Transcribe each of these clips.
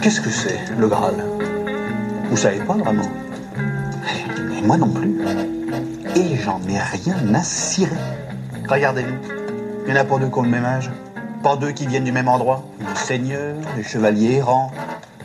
Qu'est-ce que c'est, le Graal? Vous savez pas vraiment? Et moi non plus. Et j'en ai rien à cirer. Regardez-nous. Il y en a pas deux qui ont le même âge. Pas deux qui viennent du même endroit. Des seigneurs, des chevaliers errants,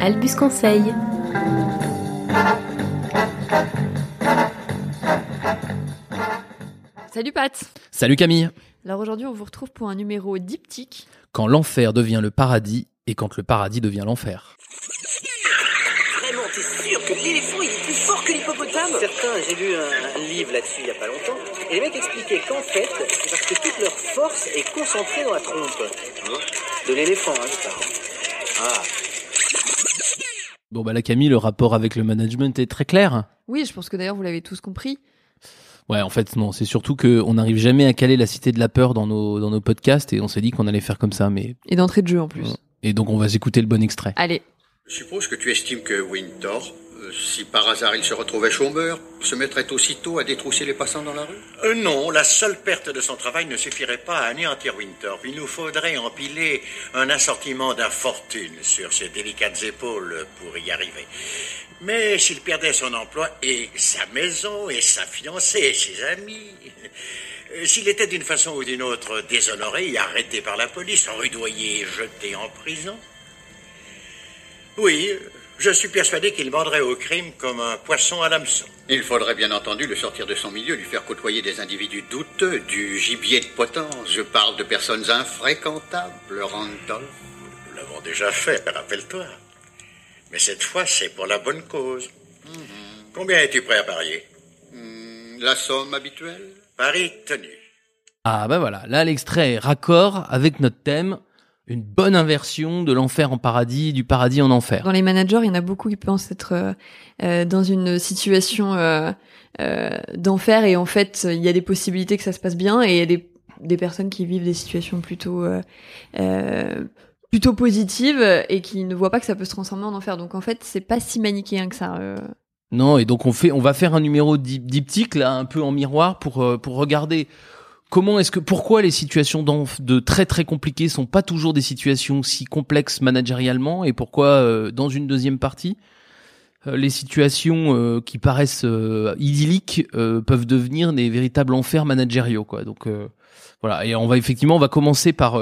Albus Conseil. Salut Pat Salut Camille Alors aujourd'hui on vous retrouve pour un numéro diptyque. Quand l'enfer devient le paradis et quand le paradis devient l'enfer. Vraiment, t'es sûr que l'éléphant il est plus fort que l'hippopotame? Certains, j'ai lu un, un livre là-dessus il y a pas longtemps, et les mecs expliquaient qu'en fait, c'est parce que toute leur force est concentrée dans la trompe. De l'éléphant, hein, je parle. Ah, Bon bah là Camille, le rapport avec le management est très clair. Oui, je pense que d'ailleurs vous l'avez tous compris. Ouais, en fait non, c'est surtout que on n'arrive jamais à caler la cité de la peur dans nos dans nos podcasts et on s'est dit qu'on allait faire comme ça, mais Et d'entrée de jeu en plus. et donc on va s'écouter le bon extrait. Allez, Je suppose que tu estimes que Winter, euh, si par hasard il se retrouvait chômeur, se mettrait aussitôt à détrousser les passants dans la rue Euh, non, la seule perte de son travail ne suffirait pas à anéantir Winter. Il nous faudrait empiler un assortiment d'infortune sur ses délicates épaules pour y arriver. Mais s'il perdait son emploi et sa maison et sa fiancée et ses amis, euh, s'il était d'une façon ou d'une autre déshonoré arrêté par la police, rudoyé et jeté en prison, oui, je suis persuadé qu'il vendrait au crime comme un poisson à l'hameçon. Il faudrait bien entendu le sortir de son milieu, lui faire côtoyer des individus douteux, du gibier de potence. Je parle de personnes infréquentables, Randolph. Nous l'avons déjà fait, rappelle-toi. Mais cette fois, c'est pour la bonne cause. Combien es-tu prêt à parier? Hmm, La somme habituelle? Paris tenu. Ah bah voilà, là l'extrait est raccord avec notre thème, une bonne inversion de l'enfer en paradis, du paradis en enfer. dans les managers, il y en a beaucoup qui pensent être euh, euh, dans une situation euh, euh, d'enfer et en fait il y a des possibilités que ça se passe bien et il y a des, des personnes qui vivent des situations plutôt euh, euh, plutôt positives et qui ne voient pas que ça peut se transformer en enfer. Donc en fait c'est pas si manichéen que ça. Non, et donc on fait, on va faire un numéro dip- diptyque là, un peu en miroir pour pour regarder comment est-ce que, pourquoi les situations de très très compliquées sont pas toujours des situations si complexes managérialement et pourquoi euh, dans une deuxième partie euh, les situations euh, qui paraissent idylliques peuvent devenir des véritables enfers managériaux quoi. Donc voilà, et on va effectivement on va commencer par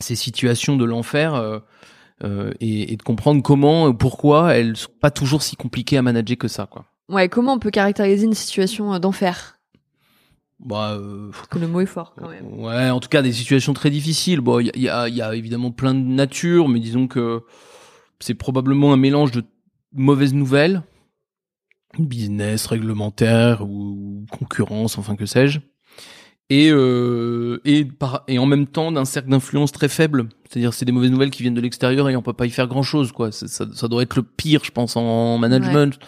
ces situations de l'enfer. et, et de comprendre comment, pourquoi elles sont pas toujours si compliquées à manager que ça, quoi. Ouais, comment on peut caractériser une situation d'enfer? Bah, euh, que le mot est fort quand même. ouais, en tout cas des situations très difficiles. Bon, il y a, y, a, évidemment plein de natures, mais disons que c'est probablement un mélange de mauvaises nouvelles, business, réglementaire ou concurrence, enfin que sais-je, et euh, et par et en même temps d'un cercle d'influence très faible. C'est-à-dire c'est des mauvaises nouvelles qui viennent de l'extérieur et on peut pas y faire grand-chose, quoi. Ça, ça, ça doit être le pire, je pense, en management.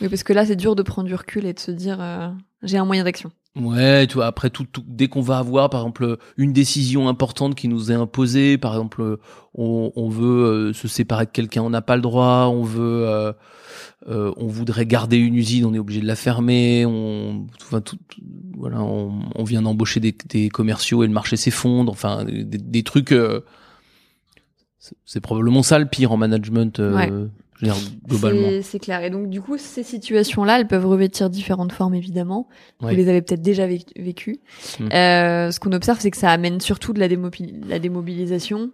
Oui, parce que là c'est dur de prendre du recul et de se dire euh, j'ai un moyen d'action. Ouais, tu vois, après tout, tout- dès qu'on va avoir, par exemple, une décision importante qui nous est imposée, par exemple, on, on veut euh, se séparer de quelqu'un, on n'a pas le droit, on veut, euh, euh, on voudrait garder une usine, on est obligé de la fermer, on, enfin, tout, voilà, on, vient d'embaucher des, des commerciaux et le marché s'effondre, enfin, des, des trucs. euh, c'est- c'est probablement ça le pire en management, euh, Ouais. Je veux dire, globalement. C'est- clair. Et donc, du coup, ces situations-là, elles peuvent revêtir différentes formes, évidemment. Ouais. Vous les avez peut-être déjà vé- vécues. Mm. Euh, ce qu'on observe, c'est que ça amène surtout de la, démobi- la démobilisation.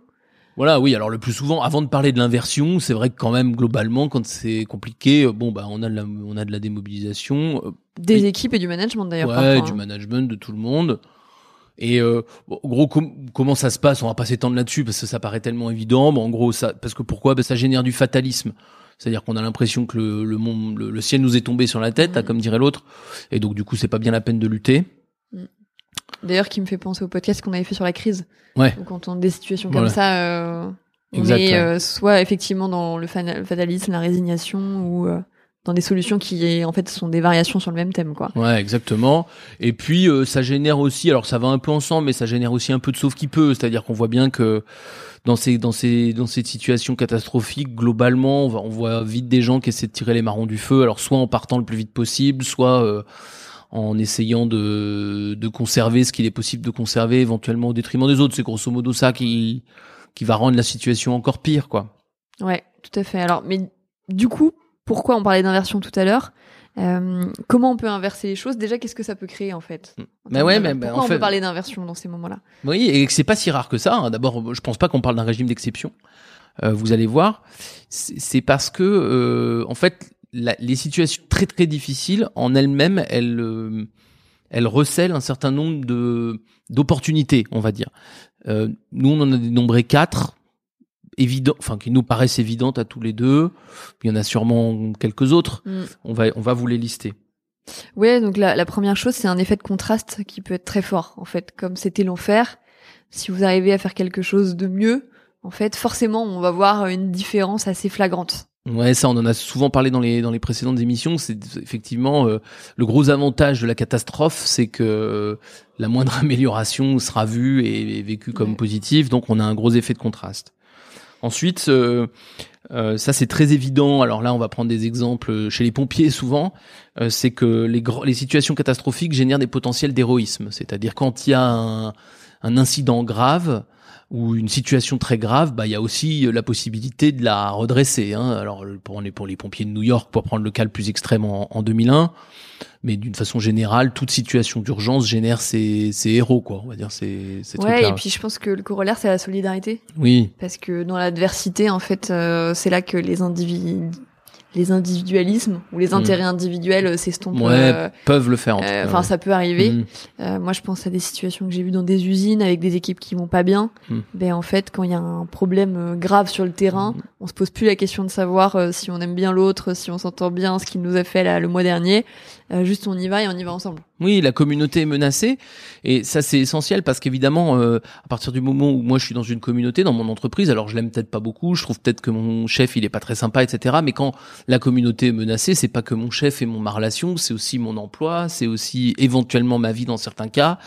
Voilà, oui. Alors le plus souvent, avant de parler de l'inversion, c'est vrai que quand même globalement, quand c'est compliqué, euh, bon bah on a de la, on a de la démobilisation, euh, Des équipes et du management, d'ailleurs. ouais, parfois, du hein. management de tout le monde. Et euh, bon, en gros, com- comment ça se passe? On va pas s'étendre là-dessus parce que ça paraît tellement évident. Mais en gros, ça, parce que pourquoi? Ben, Ça génère du fatalisme. C'est-à-dire qu'on a l'impression que le, le, monde, le, le ciel nous est tombé sur la tête, hein, comme dirait l'autre. Et donc, du coup, c'est pas bien la peine de lutter. D'ailleurs, qui me fait penser au podcast qu'on avait fait sur la crise. Ouais. Donc, quand on a des situations Voilà. comme ça, euh, on Exact, est ouais. euh, soit effectivement dans le fatalisme, la résignation, ou euh, dans des solutions qui, en fait, sont des variations sur le même thème, quoi. Ouais, exactement. Et puis euh, ça génère aussi, alors ça va un peu ensemble, mais ça génère aussi un peu de sauve qui peut. C'est-à-dire qu'on voit bien que dans ces dans ces dans ces situations catastrophiques, globalement, on, va, on voit vite des gens qui essaient de tirer les marrons du feu. Alors soit en partant le plus vite possible, soit euh, en essayant de de conserver ce qu'il est possible de conserver, éventuellement au détriment des autres. C'est grosso modo ça qui qui va rendre la situation encore pire, quoi. Ouais, tout à fait. Alors, mais du coup, pourquoi on parlait d'inversion tout à l'heure Euh, Comment on peut inverser les choses Déjà, qu'est-ce que ça peut créer en fait termes ouais, mais- pourquoi en on fait- peut parler d'inversion dans ces moments-là? Oui, et c'est pas si rare que ça. hein. D'abord, je pense pas qu'on parle d'un régime d'exception. Euh, vous allez voir, c'est parce que euh, en fait, la- les situations très très difficiles en elles-mêmes, elles elles recèlent un certain nombre de d'opportunités, on va dire. Nous, on en a dénombré quatre évidents, enfin qui nous paraissent évidentes à tous les deux. Il y en a sûrement quelques autres. Mm. On va on va vous les lister. Ouais, donc la, la première chose, c'est un effet de contraste qui peut être très fort. En fait, comme c'était l'enfer, si vous arrivez à faire quelque chose de mieux, en fait, forcément, on va voir une différence assez flagrante. Ouais, ça, on en a souvent parlé dans les dans les précédentes émissions. C'est effectivement euh, le gros avantage de la catastrophe, c'est que euh, la moindre amélioration sera vue et, et vécue comme Ouais. positive. Donc, on a un gros effet de contraste. Ensuite, euh, euh, ça c'est très évident. Alors là, on va prendre des exemples chez les pompiers souvent. Euh, c'est que les, situations catastrophiques génèrent des potentiels d'héroïsme. C'est-à-dire quand il y a un incident grave ou une situation très grave, bah il y a aussi la possibilité de la redresser. Hein. Alors pour les pour les pompiers de New York, pour prendre le cas le plus extrême en, en 2001, mais d'une façon générale, toute situation d'urgence génère ses, ses héros, quoi. On va dire ces ces Ouais, trucs-là. et puis je pense que le corollaire, c'est la solidarité. Oui. Parce que dans l'adversité, en fait, euh, c'est là que les individus, les individualismes ou les Mm. intérêts individuels euh, s'estompent. Ouais, euh, peuvent le faire. Euh, Enfin, ouais. ça peut arriver. Mm. Euh, moi, je pense à des situations que j'ai vues dans des usines avec des équipes qui vont pas bien. Mm. Ben en fait, quand il y a un problème grave sur le terrain, on se pose plus la question de savoir si on aime bien l'autre, si on s'entend bien, ce qu'il nous a fait là le mois dernier. Juste, on y va et on y va ensemble. Oui, la communauté est menacée et ça c'est essentiel parce qu'évidemment euh, à partir du moment où moi je suis dans une communauté, dans mon entreprise, alors je l'aime peut-être pas beaucoup, je trouve peut-être que mon chef il est pas très sympa, etc. Mais quand la communauté est menacée, c'est pas que mon chef et mon ma relation, c'est aussi mon emploi, c'est aussi éventuellement ma vie dans certains cas.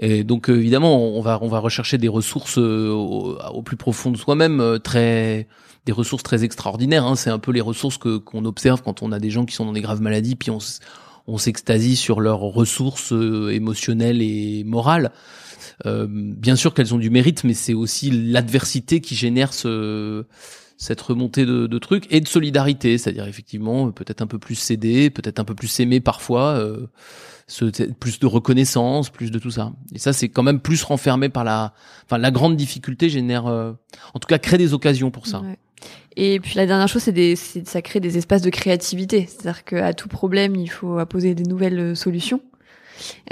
Et donc euh, évidemment on va on va rechercher des ressources euh, au, plus profond de soi-même, euh, très des ressources très extraordinaires. Hein. C'est un peu les ressources que qu'on observe quand on a des gens qui sont dans des graves maladies, puis on on s'extasie sur leurs ressources euh, émotionnelles et morales. Euh, bien sûr qu'elles ont du mérite, mais c'est aussi l'adversité qui génère ce, cette remontée de, de trucs et de solidarité, c'est-à-dire effectivement euh, peut-être un peu plus céder, peut-être un peu plus s'aimer parfois, euh, ce, plus de reconnaissance, plus de tout ça. Et ça, c'est quand même plus renfermé par la, enfin la grande difficulté génère, euh, en tout cas crée des occasions pour ça. Et puis la dernière chose, c'est- ça crée des espaces de créativité. C'est-à-dire qu'à tout problème, il faut apposer des nouvelles euh, solutions.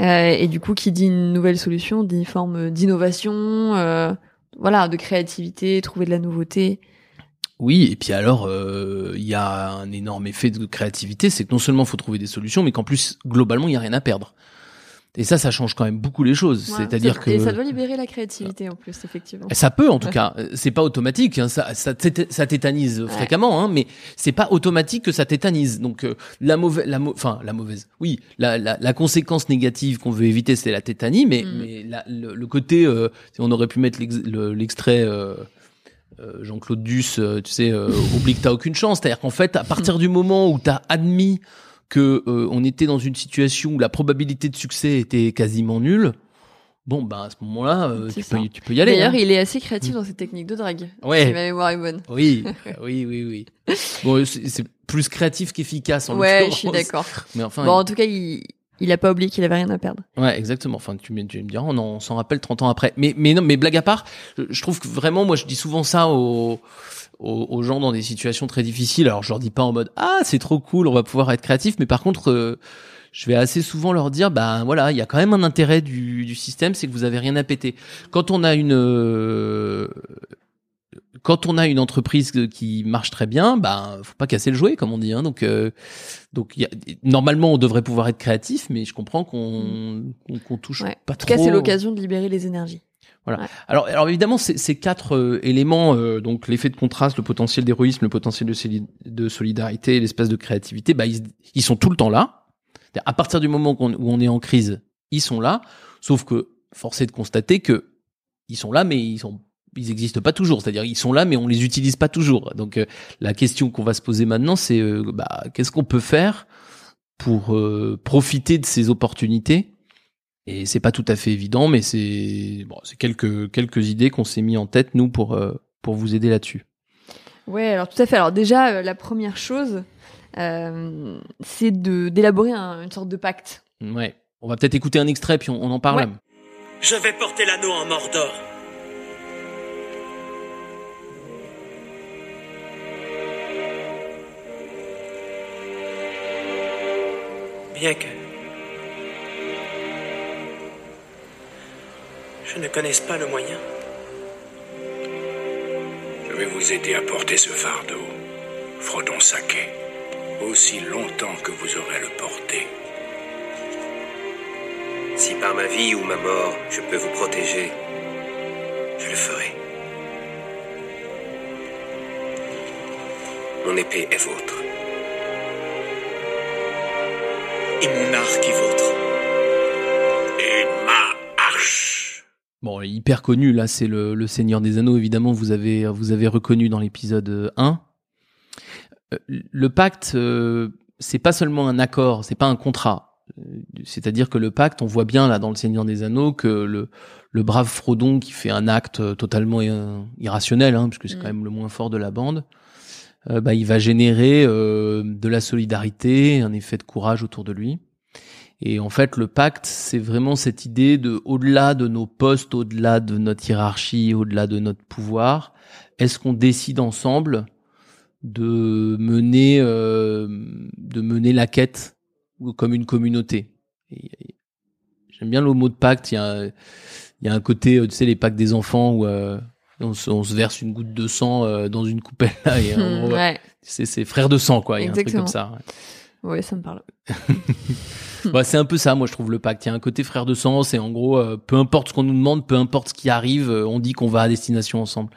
Euh, et du coup, qui dit une nouvelle solution, dit une forme d'innovation, euh, voilà, de créativité, trouver de la nouveauté. Oui, et puis alors, euh, il y a un énorme effet de créativité, c'est que non seulement il faut trouver des solutions, mais qu'en plus, globalement, il y a rien à perdre. Et ça, ça change quand même beaucoup les choses. Ouais, C'est-à-dire que Et ça doit libérer la créativité en plus, effectivement. ça peut, en tout cas. C'est pas automatique. hein, ça, ça, ça tétanise fréquemment, hein, mais c'est pas automatique que ça tétanise. Donc euh, la mauvaise, la enfin la mauvaise. Oui, la, la, la conséquence négative qu'on veut éviter, c'est la tétanie, mais, Mm. mais la- le, le côté, euh, on aurait pu mettre l'ex- le- l'extrait. euh, Jean-Claude Duss, euh, tu sais, euh, oublie que t'as aucune chance. C'est-à-dire qu'en fait, à partir du moment où t'as admis que euh, on était dans une situation où la probabilité de succès était quasiment nulle, bon, ben à ce moment-là, euh, tu, peux, y- tu peux y aller. D'ailleurs, hein. il est assez créatif dans ses techniques de drague. Ouais. Si ma mémoire est bonne. Oui, oui, oui, oui. Bon, c'est plus créatif qu'efficace en Ouais, je suis d'accord. Mais enfin, Bon, en tout cas, il, il a pas oublié qu'il avait rien à perdre. Ouais, exactement. Enfin, tu, me- tu me on, on s'en rappelle 30 ans après. Mais, mais non, mais blague à part, je- trouve que vraiment, moi, je dis souvent ça aux, aux, aux gens dans des situations très difficiles. Alors, je leur dis pas en mode, ah, c'est trop cool, on va pouvoir être créatif. Mais par contre, euh, je vais assez souvent leur dire, bah voilà, il y a quand même un intérêt du, du système, c'est que vous avez rien à péter. Quand on a une, euh, quand on a une entreprise qui marche très bien, bah faut pas casser le jouet, comme on dit. Hein. Donc, euh, donc y a, normalement, on devrait pouvoir être créatif, mais je comprends qu'on qu'on qu'on touche Ouais. pas En tout trop. cas, c'est l'occasion de libérer les énergies. Voilà. Ouais. Alors, alors évidemment, ces, ces quatre euh, éléments, euh, donc l'effet de contraste, le potentiel d'héroïsme, le potentiel de, soli- de solidarité, l'espace de créativité, bah, ils, ils sont tout le temps là. À partir du moment où on est en crise, ils sont là. Sauf que force est de constater que ils sont là, mais ils sont ils existent pas toujours. C'est-à-dire ils sont là, mais on les utilise pas toujours. Donc euh, la question qu'on va se poser maintenant, c'est euh, bah, qu'est-ce qu'on peut faire pour euh, profiter de ces opportunités? Et c'est pas tout à fait évident, mais c'est bon, c'est quelques quelques idées qu'on s'est mis en tête nous pour euh, pour vous aider là-dessus. Ouais, alors tout à fait. Alors déjà, euh, la première chose, euh, c'est de d'élaborer un- une sorte de pacte. Ouais. On va peut-être écouter un extrait puis on, on en parle. Ouais. Je vais porter l'anneau en Mordor. Bien que je ne connaisse pas le moyen. Je vais vous aider à porter ce fardeau, Frodon Sake, aussi longtemps que vous aurez à le porter. Si par ma vie ou ma mort, je peux vous protéger, je le ferai. Mon épée est vôtre. Et mon arc est vôtre. Et ma hache. Bon, hyper connu là, c'est le, le Seigneur des Anneaux. Évidemment, vous avez vous avez reconnu dans l'épisode euh, 1. Euh, Le pacte, euh, c'est pas seulement un accord, c'est pas un contrat. Euh, C'est-à-dire que le pacte, on voit bien là dans le Seigneur des Anneaux que le le brave Frodon qui fait un acte euh, totalement euh, irrationnel, hein, puisque c'est Mm. quand même le moins fort de la bande. Euh, bah, il va générer euh, de la solidarité, un effet de courage autour de lui. Et en fait, le pacte, c'est vraiment cette idée de, au-delà de nos postes, au-delà de notre hiérarchie, au-delà de notre pouvoir, est-ce qu'on décide ensemble de mener, euh, de mener la quête comme une communauté? J'aime bien le mot de pacte. Il y a, y a un côté, euh, tu sais, les pactes des enfants où euh, on, se, on se verse une goutte de sang euh, dans une coupelle. Là, et ouais, c'est, frère de sang, quoi. Il y a un truc comme ça. ouais, ça me parle. Ouais, c'est un peu ça, moi je trouve le pacte. Il y a un côté frère de sang, c'est en gros, euh, peu importe ce qu'on nous demande, peu importe ce qui arrive, euh, on dit qu'on va à destination ensemble.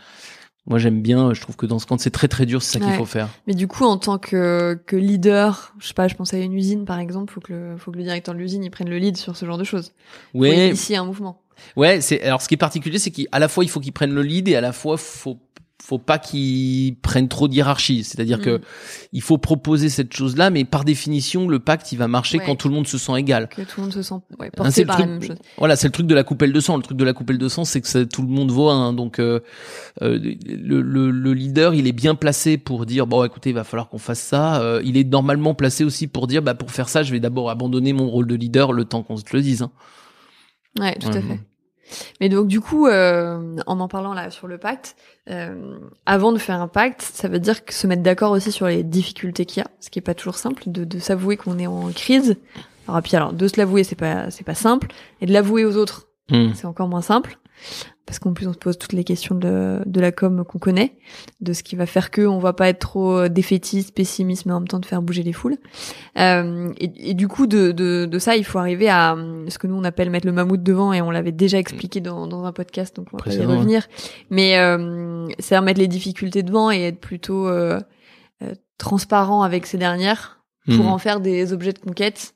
Moi j'aime bien, je trouve que dans ce camp c'est très très dur, c'est ça qu'il faut faire. Mais du coup, en tant que, que leader, je sais pas, je pense à une usine par exemple, faut que le, faut que le directeur de l'usine il prenne le lead sur ce genre de choses. Ouais, initier un mouvement. ouais. C'est alors ce qui est particulier, c'est qu'à la fois il faut qu'il prenne le lead et à la fois faut faut pas qu'il prenne trop d'hierarchie. C'est-à-dire que Mm. il faut proposer cette chose-là, mais par définition le pacte il va marcher Ouais. quand tout le monde se sent égal. Que tout le monde se sent ouais, Hein, porté le par la truc- même chose. Voilà, c'est le truc de la coupelle de sang. Le truc de la coupelle de sang, c'est que ça- tout le monde voit. hein. donc, euh, euh, le, le- le leader, il est bien placé pour dire bon, écoutez, il va falloir qu'on fasse ça. Euh, il est normalement placé aussi pour dire bah pour faire ça, je vais d'abord abandonner mon rôle de leader le temps qu'on se le dise. hein. Ouais, tout à fait. Mais donc du coup, euh, en en parlant là sur le pacte, euh, avant de faire un pacte, ça veut dire que se mettre d'accord aussi sur les difficultés qu'il y a, ce qui est pas toujours simple, de, de s'avouer qu'on est en crise. Alors puis alors de se l'avouer c'est pas c'est pas simple, et de l'avouer aux autres Hmm. c'est encore moins simple parce qu'en plus on se pose toutes les questions de, de la com qu'on connaît, de ce qui va faire que on va pas être trop euh, défaitiste, pessimiste, mais en même temps de faire bouger les foules. Euh, et, et du coup de, de, de ça, il faut arriver à euh, ce que nous on appelle mettre le mammouth devant, et on l'avait déjà expliqué dans, dans un podcast, donc on va pas y revenir. Mais euh, c'est à mettre les difficultés devant et être plutôt euh, transparent avec ces dernières pour Hmm. en faire des objets de conquête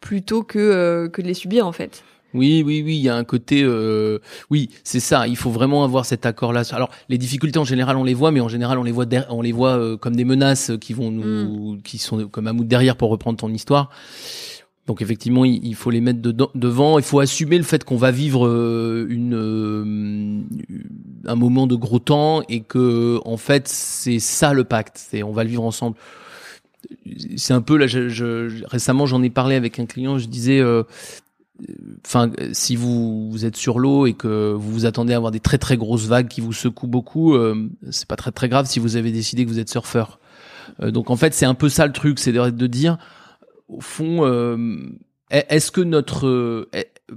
plutôt que que de les subir en fait. Oui, oui, oui, il y a un côté, euh, oui, c'est ça. Il faut vraiment avoir cet accord-là. Alors, les difficultés en général, on les voit, mais en général, on les voit, on les voit euh, comme des menaces qui vont nous, qui sont comme un mout derrière pour reprendre ton histoire. Donc effectivement, il, il faut les mettre dedans, devant. Il faut assumer le fait qu'on va vivre euh, une euh, un moment de gros temps et que en fait c'est ça le pacte. C'est on va le vivre ensemble. c'est un peu là. Je, je- récemment, j'en ai parlé avec un client. Je disais, euh, enfin, si vous, vous êtes sur l'eau et que vous vous attendez à avoir des très très grosses vagues qui vous secouent beaucoup, euh, c'est pas très très grave si vous avez décidé que vous êtes surfeur. Euh, donc en fait, c'est un peu ça le truc, c'est de, de dire, au fond, euh, est-ce que notre, euh,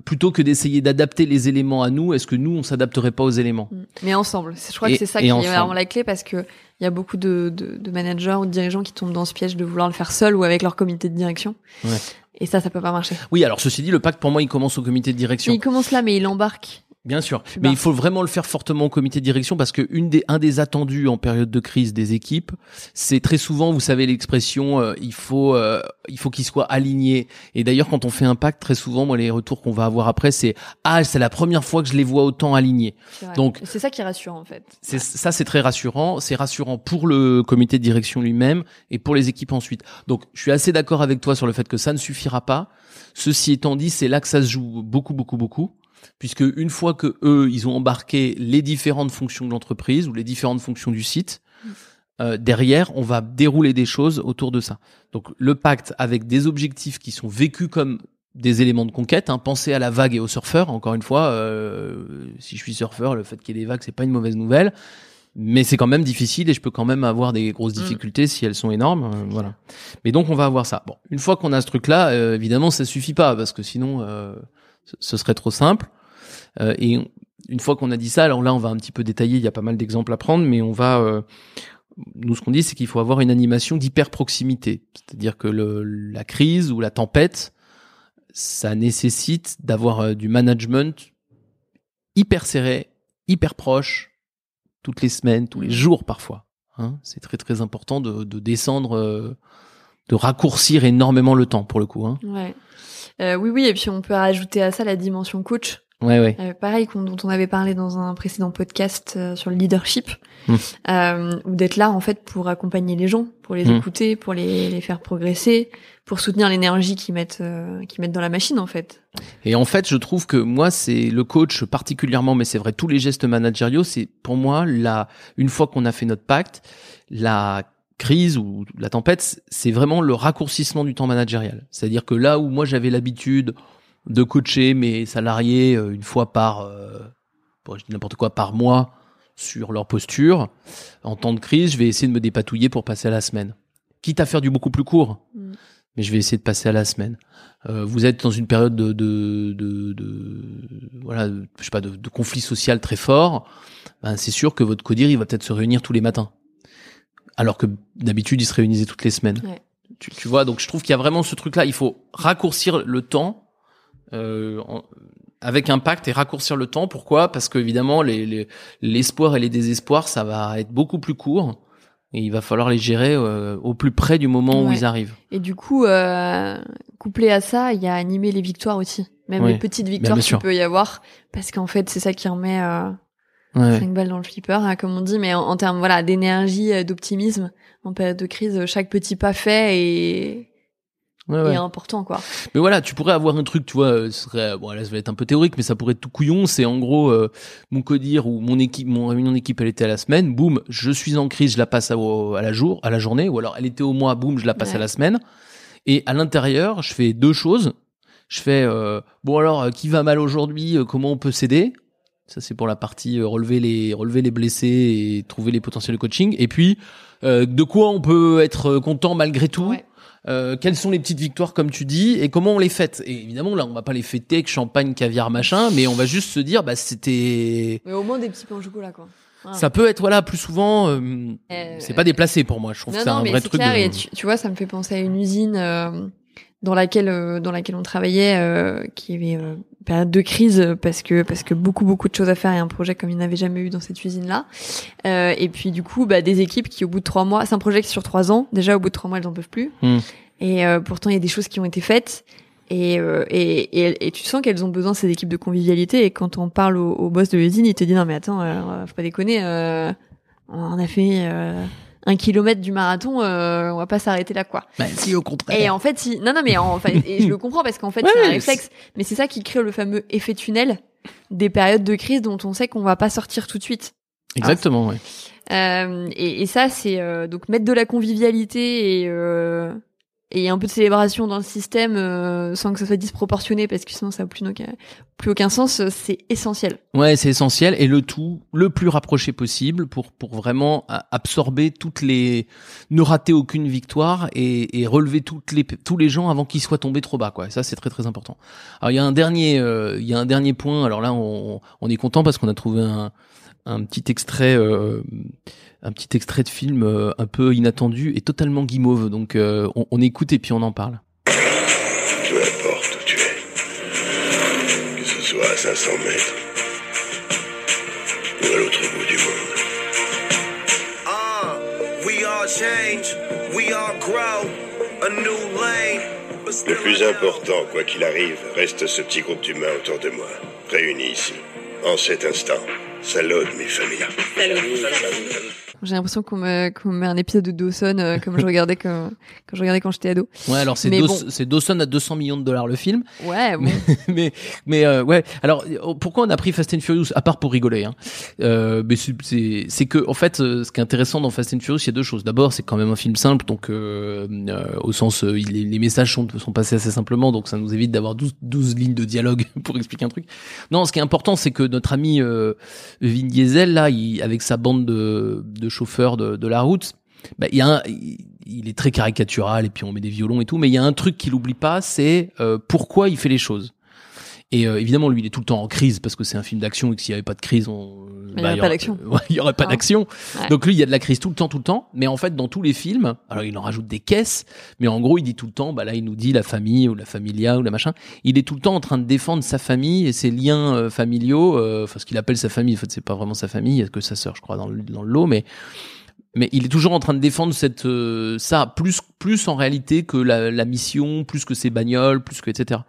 plutôt que d'essayer d'adapter les éléments à nous, est-ce que nous on s'adapterait pas aux éléments? Mais ensemble. Je crois Et- que c'est ça qui ensemble. est vraiment la clé parce que il y a beaucoup de, de, de managers ou de dirigeants qui tombent dans ce piège de vouloir le faire seul ou avec leur comité de direction. Ouais. Et ça, ça peut pas marcher. Oui, alors ceci dit, le pacte pour moi il commence au comité de direction. Il commence là, mais il embarque. Bien sûr, mais il faut vraiment le faire fortement au comité de direction parce que une des, un des attendus en période de crise des équipes, c'est très souvent, vous savez l'expression, euh, il faut, euh, il faut qu'ils soient alignés. Et d'ailleurs, quand on fait un pacte, très souvent, moi, les retours qu'on va avoir après, c'est ah, c'est la première fois que je les vois autant alignés. Donc c'est ça qui est rassurant en fait. c'est ça, c'est très rassurant. C'est rassurant pour le comité de direction lui-même et pour les équipes ensuite. Donc, je suis assez d'accord avec toi sur le fait que ça ne suffira pas. Ceci étant dit, c'est là que ça se joue beaucoup, beaucoup, beaucoup, puisque une fois que eux, ils ont embarqué les différentes fonctions de l'entreprise ou les différentes fonctions du site, euh, derrière, on va dérouler des choses autour de ça. Donc, le pacte avec des objectifs qui sont vécus comme des éléments de conquête. Hein. Pensez à la vague et au surfeur. Encore une fois, euh, si je suis surfeur, le fait qu'il y ait des vagues, c'est pas une mauvaise nouvelle. Mais c'est quand même difficile et je peux quand même avoir des grosses difficultés si elles sont énormes. euh, voilà. Mais donc on va avoir ça. Bon, une fois qu'on a ce truc-là, euh, évidemment, ça suffit pas parce que sinon, euh, ce- serait trop simple. Euh, et une fois qu'on a dit ça, alors là, on va un petit peu détailler. Il y a pas mal d'exemples à prendre, mais on va. euh, nous, ce qu'on dit, c'est qu'il faut avoir une animation d'hyper proximité, c'est-à-dire que le, la crise ou la tempête, ça nécessite d'avoir euh, du management hyper serré, hyper proche, toutes les semaines, tous les jours parfois. Hein, c'est très très important de, de descendre, euh, de raccourcir énormément le temps pour le coup. Hein. Ouais. Euh, oui, oui, et puis on peut rajouter à ça la dimension coach. Ouais, ouais. Euh, pareil, dont on avait parlé dans un précédent podcast euh, sur le leadership, Mm. euh, ou d'être là en fait pour accompagner les gens, pour les Mm. écouter, pour les, les faire progresser, pour soutenir l'énergie qu'ils mettent, euh, qu'ils mettent dans la machine en fait. Et en fait, je trouve que moi, c'est le coach particulièrement, mais c'est vrai, tous les gestes managériaux, c'est pour moi, la, une fois qu'on a fait notre pacte, la crise ou la tempête, c'est vraiment le raccourcissement du temps managérial. C'est-à-dire que là où moi j'avais l'habitude de coacher mes salariés euh, une fois par, euh, je dis n'importe quoi, par mois sur leur posture, en temps de crise, je vais essayer de me dépatouiller pour passer à la semaine. Quitte à faire du beaucoup plus court, Mm. mais je vais essayer de passer à la semaine. Euh, vous êtes dans une période de, de, de, de- voilà, je sais pas, de, de conflit social très fort. Ben, c'est sûr que votre codir, il va peut-être se réunir tous les matins, alors que d'habitude, il se réunissait toutes les semaines. Ouais. Tu, tu vois, donc je trouve qu'il y a vraiment ce truc-là. Il faut raccourcir le temps euh, en- avec un pacte et raccourcir le temps. Pourquoi? Parce que évidemment, les- les- l'espoir et les désespoirs, ça va être beaucoup plus court. Et il va falloir les gérer euh, au plus près du moment où ils arrivent. Et du coup, euh, couplé à ça, il y a animer les victoires aussi, même les petites victoires qu'il peut y avoir, parce qu'en fait, c'est ça qui remet euh, Ouais. 5 balles dans le flipper, hein, comme on dit, mais en, en termes voilà d'énergie, euh, d'optimisme, en période de crise, euh, chaque petit pas fait est, Ouais, ouais. est important, quoi. Mais voilà, tu pourrais avoir un truc, tu vois, euh, ce serait, bon là ça va être un peu théorique, mais ça pourrait être tout couillon. C'est en gros euh, mon codir ou mon équipe, mon réunion d'équipe, elle était à la semaine, boum, je suis en crise, je la passe à, à la jour, à la journée, ou alors elle était au mois, boum, je la passe à la semaine. Et à l'intérieur, je fais deux choses. Je fais euh, bon alors qui va mal aujourd'hui, euh, comment on peut s'aider? Ça c'est pour la partie euh, relever les relever les blessés et trouver les potentiels de coaching. Et puis euh, de quoi on peut être content malgré tout. Ouais. Euh, quelles sont les petites victoires comme tu dis et comment on les fête et évidemment là on va pas les fêter avec champagne caviar machin mais on va juste se dire bah c'était Mais au moins des petits pains au chocolat, quoi. Ça peut être voilà plus souvent euh, Euh, c'est pas déplacé pour moi je trouve non, que c'est un vrai truc clair, de... et tu, tu vois, ça me fait penser à une usine euh, dans laquelle euh, dans laquelle on travaillait, euh, qui avait euh, une période de crise parce que parce que beaucoup beaucoup de choses à faire et un projet comme il n'avait jamais eu dans cette usine là. Euh, et puis du coup, bah, des équipes qui au bout de trois mois, c'est un projet qui sur trois ans. Déjà au bout de trois mois, elles en peuvent plus. Hmm. Et euh, pourtant, il y a des choses qui ont été faites. Et, euh, et, et, et tu sens qu'elles ont besoin ces équipes de convivialité. Et quand on parle au, au boss de l'usine, il te dit non mais attends, euh, faut pas déconner. euh, on a fait euh, un kilomètre du marathon, euh, on va pas s'arrêter là quoi. Bah, si au contraire Et en fait, si... non non mais en fait, et je le comprends parce qu'en fait Ouais, c'est un réflexe. Mais c'est ça qui crée le fameux effet tunnel des périodes de crise dont on sait qu'on va pas sortir tout de suite. exactement ouais. Euh, et, et ça, c'est euh, donc mettre de la convivialité et et un peu de célébration dans le système euh, sans que ça soit disproportionné parce que sinon ça n'a plus, aucun- plus aucun sens. C'est essentiel. Ouais, c'est essentiel et le tout le plus rapproché possible pour pour vraiment a- absorber toutes les ne rater aucune victoire et, et relever toutes les tous les gens avant qu'ils soient tombés trop bas quoi. Ça c'est très très important. Alors il y a un dernier euh, il y a un dernier point. Alors là on on est content parce qu'on a trouvé un un petit extrait euh, un petit extrait de film euh, un peu inattendu et totalement guimauve. Donc euh, on, on écoute et puis on en parle. Peu importe où tu es, que ce soit à 500 mètres ou à l'autre bout du monde. Uh, we all change, we all grow, a new lane. Le plus important, quoi qu'il arrive, reste ce petit groupe d'humains autour de moi, réunis ici, en cet instant. Salut, mes familles. J'ai l'impression qu'on me, qu'on me met un épisode de Dawson euh, comme je regardais quand, quand je regardais quand j'étais ado. Ouais alors c'est Mais Daw- bon. Dawson à 200 millions de dollars le film. Ouais, bon. mais mais mais euh, ouais alors euh, pourquoi on a pris Fast and Furious à part pour rigoler hein? Euh, mais c'est c'est que en fait euh, ce qui est intéressant dans Fast and Furious il y a deux choses d'abord c'est quand même un film simple donc euh, au sens les, les messages sont sont passés assez simplement donc ça nous évite d'avoir 12 12 lignes de dialogue pour expliquer un truc non ce qui est important c'est que notre ami euh, Vin Diesel là il, avec sa bande de de chauffeurs de de la route bah, il y a un, il est très caricatural et puis on met des violons et tout, mais il y a un truc qu'il oublie pas, c'est euh, pourquoi il fait les choses. Et euh, évidemment, lui, il est tout le temps en crise parce que c'est un film d'action et que s'il y avait pas de crise, on, il y bah, aurait pas d'action. Ouais, il y aurait pas Ah. d'action. Ouais. Donc lui, il y a de la crise tout le temps, tout le temps. Mais en fait, dans tous les films, alors il en rajoute des caisses, mais en gros, il dit tout le temps, bah là, il nous dit la famille ou la familia ou la machin. Il est tout le temps en train de défendre sa famille et ses liens euh, familiaux. euh, Enfin, ce qu'il appelle sa famille, en fait, c'est pas vraiment sa famille. Il y a que sa sœur, je crois, dans le, dans le lot, mais mais il est toujours en train de défendre cette euh, ça plus plus en réalité que la, la mission, plus que ses bagnoles, plus que etc.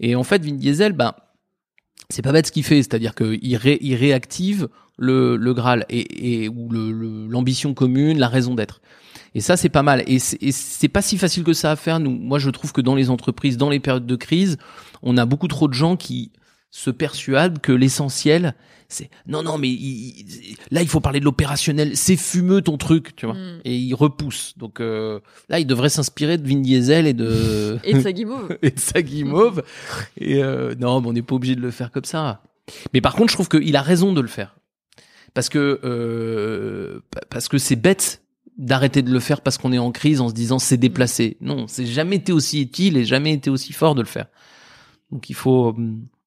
Et en fait, Vin Diesel, ben c'est pas bête ce qu'il fait, c'est-à-dire qu'il ré, il réactive le, le Graal et, et ou le- le- l'ambition commune, la raison d'être. Et ça, c'est pas mal. Et c'est pas si facile que ça à faire. Nous, moi, je trouve que dans les entreprises, dans les périodes de crise, on a beaucoup trop de gens qui se persuadent que l'essentiel, c'est non, non, mais il- il- là, il faut parler de l'opérationnel. C'est fumeux ton truc, tu vois. Mm. Et il repousse. Donc euh, là, il devrait s'inspirer de Vin Diesel et de Et de sa guimauve. et de sa guimauve. Et euh, non, mais on n'est pas obligé de le faire comme ça. Mais par contre, je trouve qu'il a raison de le faire. Parce que euh, pa- parce que c'est bête d'arrêter de le faire parce qu'on est en crise en se disant c'est déplacé. Non, c'est jamais été aussi utile et jamais été aussi fort de le faire. Donc il faut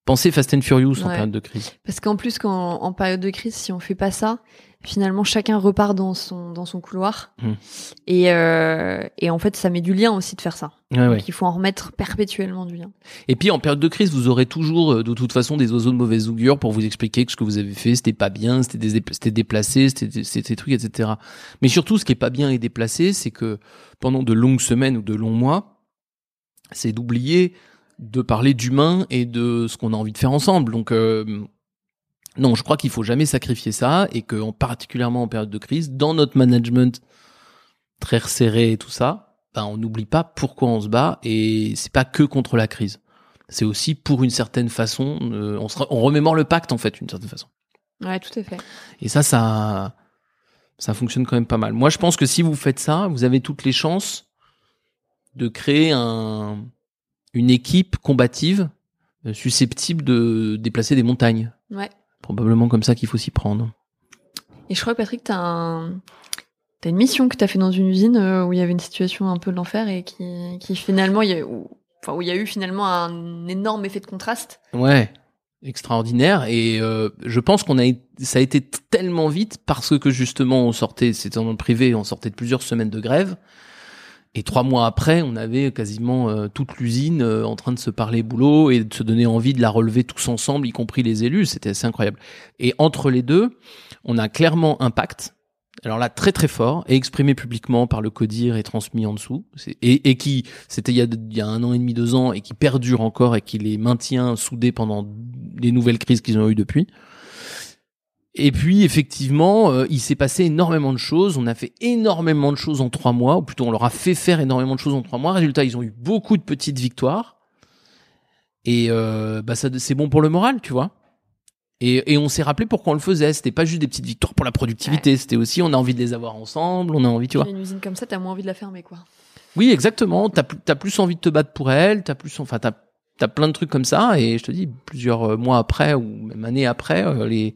penser Fast and Furious en période de crise. Parce qu'en plus, quand, en période de crise, si on fait pas ça, finalement, chacun repart dans son, dans son couloir. Mm. Et, euh, et en fait, ça met du lien aussi de faire ça. Ouais, Donc, ouais. il faut en remettre perpétuellement du lien. Et puis en période de crise, vous aurez toujours euh, de toute façon des oiseaux de mauvaise augure pour vous expliquer que ce que vous avez fait, c'était pas bien, c'était c'était déplacé, c'était c'était des trucs, etc. Mais surtout, ce qui est pas bien et déplacé, c'est que pendant de longues semaines ou de longs mois, c'est d'oublier de parler d'humain et de ce qu'on a envie de faire ensemble. Donc euh, non, je crois qu'il faut jamais sacrifier ça et que en, particulièrement en période de crise, dans notre management très resserré et tout ça, ben, on n'oublie pas pourquoi on se bat et c'est pas que contre la crise. C'est aussi pour une certaine façon, euh, on, se on remémore le pacte en fait, d'une certaine façon. Ouais, tout à fait. Et ça, ça, ça fonctionne quand même pas mal. Moi, je pense que si vous faites ça, vous avez toutes les chances de créer un, une équipe combative euh, susceptible de déplacer des montagnes. Ouais. Probablement comme ça qu'il faut s'y prendre. Et je crois, Patrick, t'as un... T'as une mission que t'as fait dans une usine euh, où il y avait une situation un peu de l'enfer et qui, qui finalement, y a, où, enfin, où il y a eu finalement un énorme effet de contraste. Ouais, extraordinaire. Et euh, je pense qu'on a, ça a été tellement vite parce que justement on sortait, c'était dans le privé, on sortait de plusieurs semaines de grève. Et trois mois après, on avait quasiment euh, toute l'usine euh, en train de se parler boulot et de se donner envie de la relever tous ensemble, y compris les élus. C'était assez incroyable. Et entre les deux, on a clairement un pacte. Alors là, très très fort, et exprimé publiquement par le CODIR et transmis en dessous, et qui, c'était il, y a- il y a un an et demi, deux ans, et qui perdure encore et qui les maintient soudés pendant les nouvelles crises qu'ils ont eues depuis. Et puis effectivement, euh, il s'est passé énormément de choses. On a fait énormément de choses en trois mois, ou plutôt on leur a fait faire énormément de choses en trois mois. Résultat, ils ont eu beaucoup de petites victoires. Et euh, bah ça, c'est bon pour le moral, tu vois. Et, et on s'est rappelé pourquoi on le faisait. C'était pas juste des petites victoires pour la productivité. C'était aussi, on a envie de les avoir ensemble. On a envie, tu vois. Une usine comme ça, t'as moins envie de la fermer, quoi. Oui, exactement. T'as plus, t'as plus envie de te battre pour elle. T'as plus, enfin, t'as, t'as plein de trucs comme ça. Et je te dis, plusieurs mois après ou même années après, euh, les,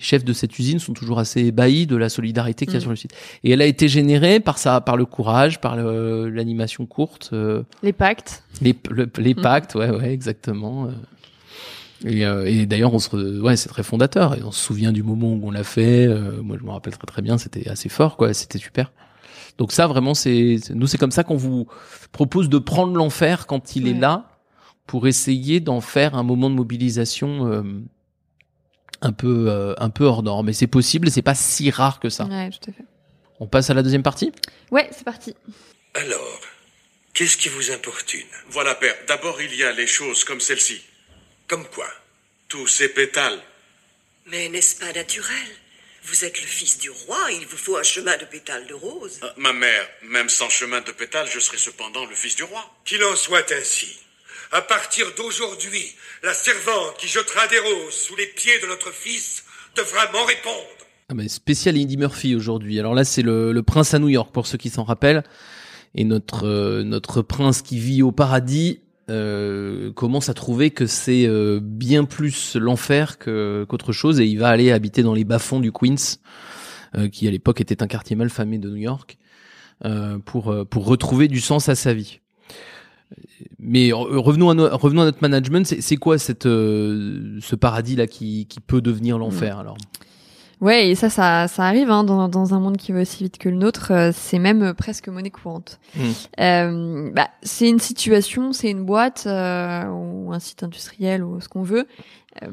les chefs de cette usine sont toujours assez ébahis de la solidarité qu'il y a Mm. sur le site. Et elle a été générée par ça, par le courage, par l'animation courte, euh, Les pactes. les, le- les Mm. pactes, ouais, ouais, exactement. euh. Et, euh, et d'ailleurs, on se, ouais, c'est très fondateur. Et on se souvient du moment où on l'a fait. euh, moi, je me rappelle très très bien. C'était assez fort, quoi. C'était super. Donc ça, vraiment, c'est nous, c'est comme ça qu'on vous propose de prendre l'enfer quand il est là, pour essayer d'en faire un moment de mobilisation un peu euh, un peu hors norme. Mais c'est possible. et C'est pas si rare que ça. Ouais, tout à fait. On passe à la deuxième partie? Ouais, c'est parti. Alors, qu'est-ce qui vous importune? Voilà, père. D'abord, il y a les choses comme celle-ci. Comme quoi? Tous ces pétales. Mais n'est-ce pas naturel? Vous êtes le fils du roi, il vous faut un chemin de pétales de rose. Euh, ma mère, même sans chemin de pétales, je serai cependant le fils du roi. Qu'il en soit ainsi. À partir d'aujourd'hui, la servante qui jettera des roses sous les pieds de notre fils devra m'en répondre. Ah bah, spécial Eddie Murphy aujourd'hui. Alors là, c'est le, prince à New York pour ceux qui s'en rappellent. Et notre euh, notre prince qui vit au paradis euh, commence à trouver que c'est euh, bien plus l'enfer que qu'autre chose et il va aller habiter dans les bas-fonds du Queens, qui à l'époque était un quartier mal famé de New York, pour pour retrouver du sens à sa vie. Mais re- revenons à, no- revenons à notre management. C'est quoi cette euh, ce paradis là qui qui peut devenir l'enfer alors? Ouais, et ça, ça, ça arrive hein, dans, dans un monde qui va aussi vite que le nôtre. euh, c'est même euh, presque monnaie courante. Mm. Euh, bah, c'est une situation, c'est une boîte ou un site industriel ou ce qu'on veut,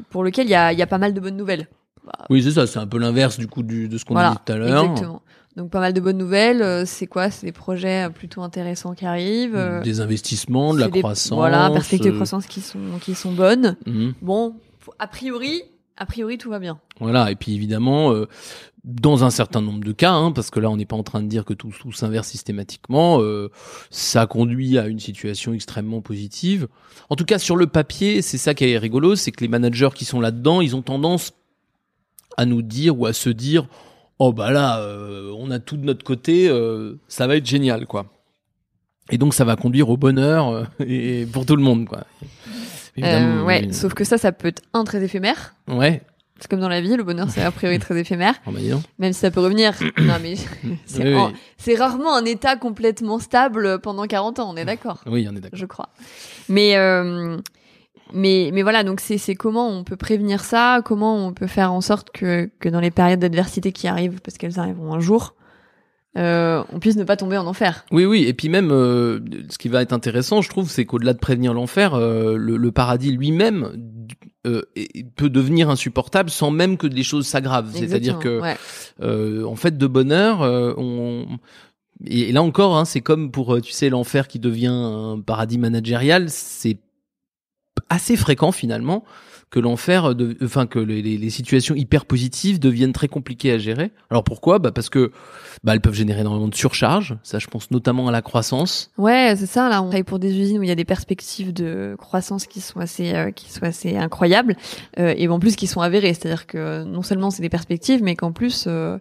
pour lequel il y a, y a pas mal de bonnes nouvelles. Oui, c'est ça, c'est un peu l'inverse du coup du, de ce qu'on voilà, disait tout à l'heure. exactement. Donc pas mal de bonnes nouvelles. euh, c'est quoi? C'est des projets euh, plutôt intéressants qui arrivent. euh, Des investissements, de la des- croissance. Voilà, perspectives de croissance qui sont qui sont bonnes. mhm. Bon, a priori, a priori tout va bien. Voilà, et puis évidemment, euh, dans un certain nombre de cas, hein, parce que là on n'est pas en train de dire que tout, tout s'inverse systématiquement, euh, ça conduit à une situation extrêmement positive. En tout cas, sur le papier, c'est ça qui est rigolo, c'est que les managers qui sont là-dedans, ils ont tendance à nous dire ou à se dire, oh bah là, euh, on a tout de notre côté, euh, ça va être génial, quoi. Et donc ça va conduire au bonheur euh, et pour tout le monde, quoi. Évidemment, ouais, sauf que ça, ça peut être un très éphémère. Ouais. C'est comme dans la vie, le bonheur c'est a priori très éphémère. Oh, bah. Même si ça peut revenir. non mais c'est Oui, oui. rarement un état complètement stable pendant 40 ans, on est d'accord. Oui, on est d'accord. Je crois. Mais mais mais voilà, donc c'est comment on peut prévenir ça, comment on peut faire en sorte que que dans les périodes d'adversité qui arrivent parce qu'elles arriveront un jour, euh, on puisse ne pas tomber en enfer. Oui, oui, et puis même, euh, ce qui va être intéressant, je trouve, c'est qu'au-delà de prévenir l'enfer, euh, le, le paradis lui-même euh, peut devenir insupportable sans même que des choses s'aggravent. C'est-à-dire que, ouais. euh, en fait, de bonheur, euh, on et, là encore, hein, c'est comme pour, tu sais, l'enfer qui devient un paradis managérial, c'est assez fréquent finalement que l'enfer, de- enfin que les, les- situations hyper positives deviennent très compliquées à gérer. Alors pourquoi? Bah parce que bah, elles peuvent générer énormément de surcharge. Ça, je pense notamment à la croissance. Ouais, c'est ça. Là, on travaille pour des usines où il y a des perspectives de croissance qui sont assez, euh, qui sont assez incroyables, euh, et en plus qui sont avérées. C'est-à-dire que non seulement c'est des perspectives, mais qu'en plus euh, euh,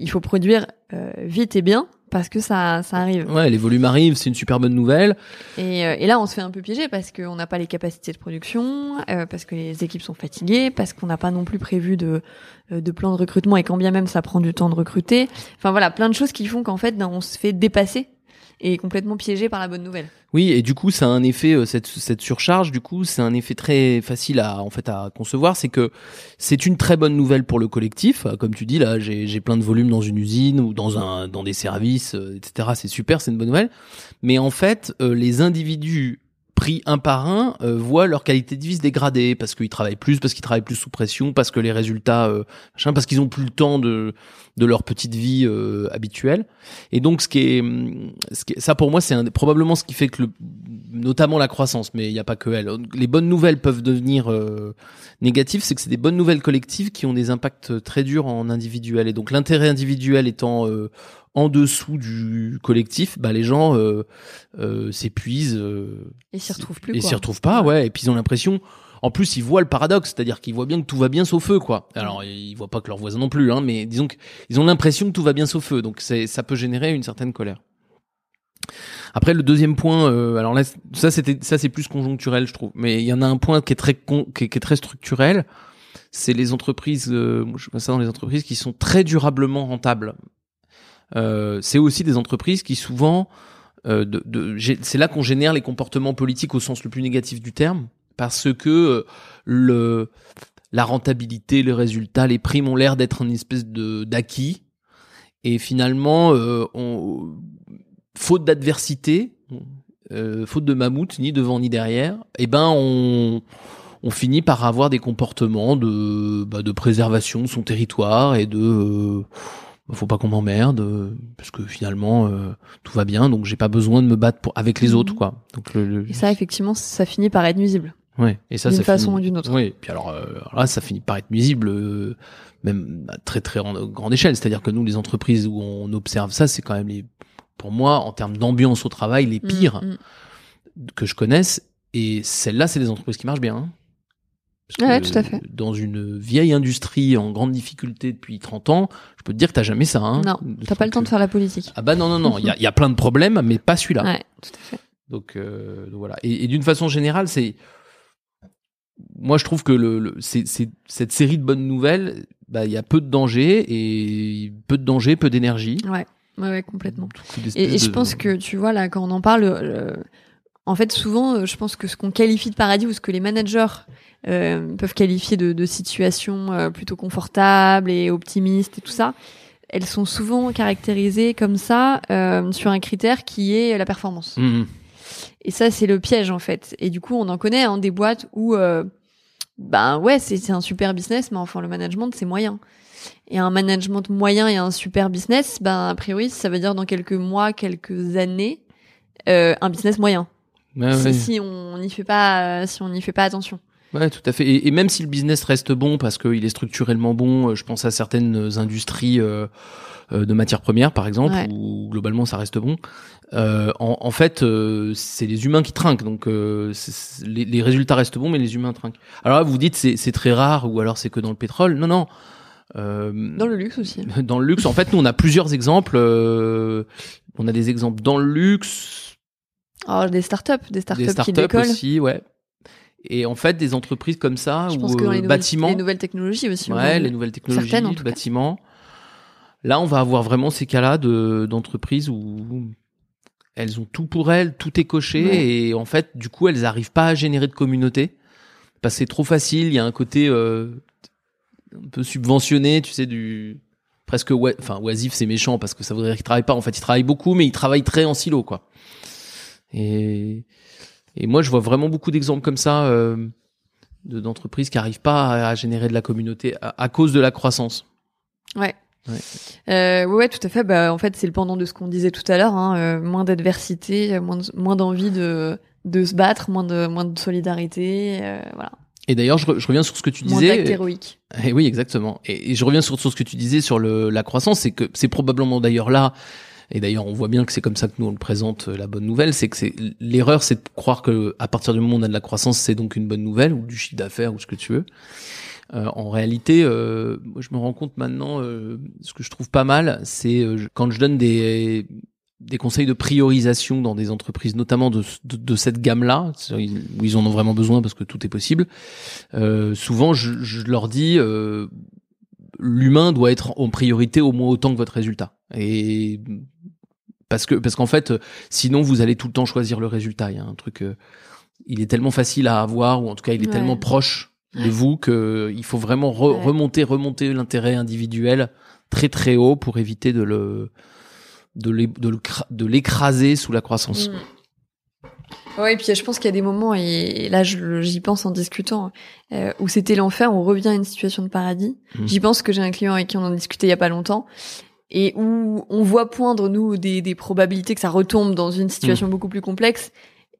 il faut produire euh, vite et bien parce que ça, ça arrive. Ouais, les volumes arrivent, c'est une super bonne nouvelle. Et, euh, et là, on se fait un peu piéger parce qu'on n'a pas les capacités de production, euh, parce que les équipes sont fatiguées, parce qu'on n'a pas non plus prévu de, euh, de plan de recrutement et quand bien même ça prend du temps de recruter. Enfin voilà, plein de choses qui font qu'en fait, ben, on se fait dépasser et complètement piégé par la bonne nouvelle. Oui, et du coup, ça a un effet, euh, cette, cette surcharge, du coup, c'est un effet très facile à, en fait, à concevoir. C'est que c'est une très bonne nouvelle pour le collectif. Comme tu dis, là, j'ai plein de volume dans une usine ou dans un, dans des services, euh, etc. C'est super, c'est une bonne nouvelle. Mais en fait, euh, les individus pris un par un euh, voient leur qualité de vie se dégrader parce qu'ils travaillent plus, parce qu'ils travaillent plus sous pression, parce que les résultats, euh, machin, parce qu'ils ont plus le temps de de leur petite vie euh, habituelle. Et donc, ce qui est, ce qui est- ça pour moi, c'est probablement ce qui fait que, le, notamment la croissance, mais il n'y a pas que elle. Les bonnes nouvelles peuvent devenir euh, négatives, c'est que c'est des bonnes nouvelles collectives qui ont des impacts très durs en individuel. Et donc, l'intérêt individuel étant euh, en dessous du collectif, bah les gens euh, euh, s'épuisent. euh, Et s'y retrouvent plus, Et s'y retrouvent pas, ouais. Et puis ils ont l'impression. en plus ils voient le paradoxe, c'est-à-dire qu'ils voient bien que tout va bien sauf eux quoi. Alors ils voient pas que leurs voisins non plus, hein, mais disons qu'ils ont l'impression que tout va bien sauf eux, donc ça peut générer une certaine colère. Après le deuxième point, euh, alors là ça c'était ça c'est plus conjoncturel je trouve, mais il y en a un point qui est très con, qui, est, qui est très structurel, c'est les entreprises, euh, je vois ça dans les entreprises qui sont très durablement rentables. Euh, c'est aussi des entreprises qui souvent euh, de, de, c'est là qu'on génère les comportements politiques au sens le plus négatif du terme, parce que euh, le la rentabilité, le résultat, les primes ont l'air d'être une espèce de d'acquis, et finalement, euh, on, faute d'adversité, euh, faute de mammouth ni devant ni derrière, eh ben on on finit par avoir des comportements de bah, de préservation de son territoire et de euh, faut pas qu'on m'emmerde euh, parce que finalement euh, tout va bien donc j'ai pas besoin de me battre pour avec les Mhm. autres quoi donc le, le- Et ça, effectivement, ça finit par être nuisible. ouais et ça d'une façon finit- ou d'une autre. oui puis alors, euh, alors là ça finit par être nuisible euh, même à très très grande, échelle c'est-à-dire que nous les entreprises où on observe ça c'est quand même les pour moi en termes d'ambiance au travail les pires Mm, mm. que je connaisse et celles-là c'est des entreprises qui marchent bien hein. Parce Ouais, que tout à fait. Dans une vieille industrie en grande difficulté depuis 30 ans, je peux te dire que t'as jamais ça. Hein. Non, t'as pas le temps de faire la politique. Ah bah non, non, non, il y a, il y a plein de problèmes, mais pas celui-là. Ouais, tout à fait. Donc, euh, voilà. Et, et d'une façon générale, c'est... Moi, je trouve que le, le- c'est, cette série de bonnes nouvelles, bah, il y a peu de danger, et peu de danger, peu d'énergie. Ouais, ouais, ouais, complètement. Et, et je de- pense que tu vois là quand on en parle, euh, en fait souvent, euh, je pense que ce qu'on qualifie de paradis ou ce que les managers euh, peuvent qualifier de, de situation euh, plutôt confortable et optimiste et tout ça, elles sont souvent caractérisées comme ça euh, sur un critère qui est la performance. Mhm. Et ça, c'est le piège en fait. Et du coup, on en connaît hein, des boîtes où, euh, ben ouais, c'est un super business, mais enfin le management c'est moyen. Et un management moyen et un super business, ben a priori, ça veut dire dans quelques mois, quelques années, euh, un business moyen. Si, ouais. si on n'y fait pas, euh, si on n'y fait pas attention. Ouais, tout à fait. Et, et même si le business reste bon parce qu'il est structurellement bon, euh, je pense à certaines industries euh, euh, de matières premières, par exemple, Ouais. où globalement ça reste bon. Euh, en, en fait, euh, c'est les humains qui trinquent, donc euh, c'est- c'est- les, les résultats restent bons, mais les humains trinquent. Alors là, vous dites c'est c'est très rare, ou alors c'est que dans le pétrole. Non, non. Euh, Dans le luxe aussi. dans le luxe, en fait, nous on a plusieurs exemples. euh, on a des exemples dans le luxe, Oh, des startups, des startups des qui startups décollent. aussi, ouais. Et en fait, des entreprises comme ça, Je ou euh, bâtiments, les nouvelles technologies aussi. ouais, les nouvelles technologies, Certaines, en le tout cas. bâtiment. Là, on va avoir vraiment ces cas-là de d'entreprises où elles ont tout pour elles, tout est coché, Ouais. et en fait, du coup, elles arrivent pas à générer de communauté parce que c'est trop facile. Il y a un côté euh, un peu subventionné, tu sais, du presque ouais, enfin oisif, c'est méchant parce que ça voudrait dire qu'ils travaillent pas. En fait, ils travaillent beaucoup, mais ils travaillent très en silo, quoi. Et et moi, je vois vraiment beaucoup d'exemples comme ça euh, de- d'entreprises qui arrivent pas à, à générer de la communauté à, à cause de la croissance. Ouais. Ouais. Euh, ouais, tout à fait. Bah, en fait, c'est le pendant de ce qu'on disait tout à l'heure. Hein, euh, moins d'adversité, euh, moins de- moins d'envie de de se battre, moins de moins de solidarité, euh, voilà. Et d'ailleurs, je, re- je reviens sur ce que tu Moins disais. d'actes héroïques. Et oui, exactement. Et, et je reviens sur, sur ce que tu disais sur le, la croissance, c'est que c'est probablement d'ailleurs là, et d'ailleurs on voit bien que c'est comme ça que nous on le présente euh, la bonne nouvelle, c'est que c'est l'erreur, c'est de croire que à partir du moment où on a de la croissance, c'est donc une bonne nouvelle ou du chiffre d'affaires ou ce que tu veux. Euh, en réalité, euh, moi, je me rends compte maintenant, euh, ce que je trouve pas mal, c'est euh, quand je donne des des conseils de priorisation dans des entreprises, notamment de, de, de cette gamme-là, où ils en ont vraiment besoin parce que tout est possible. Euh, souvent, je, je leur dis, l'humain doit être en priorité au moins autant que votre résultat. Et parce que parce qu'en fait, sinon vous allez tout le temps choisir le résultat. Il y a un truc, euh, il est tellement facile à avoir ou en tout cas il est Ouais. tellement proche de vous que il faut vraiment re- Ouais. remonter remonter l'intérêt individuel très très haut pour éviter de le de l'écraser sous la croissance. Mm. Ouais, et puis je pense qu'il y a des moments, et, là j'y pense en discutant, euh, où c'était l'enfer, on revient à une situation de paradis. Mm. J'y pense que j'ai un client avec qui on en discutait il y a pas longtemps, et où on voit poindre, nous, des, des probabilités que ça retombe dans une situation beaucoup plus complexe.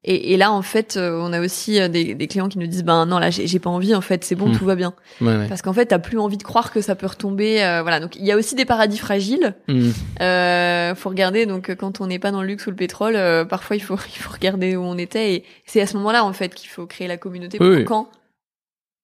Et, et là, en fait, euh, on a aussi euh, des, des clients qui nous disent, ben non, là, j'ai pas envie, en fait, c'est bon, Mm. tout va bien. Ouais, ouais. Parce qu'en fait, t'as plus envie de croire que ça peut retomber. euh, voilà, donc il y a aussi des paradis fragiles. Mm. Euh, faut regarder donc euh, quand on n'est pas dans le luxe ou le pétrole, euh, parfois il faut il faut regarder où on était et c'est à ce moment-là en fait qu'il faut créer la communauté pour Oui, oui. quand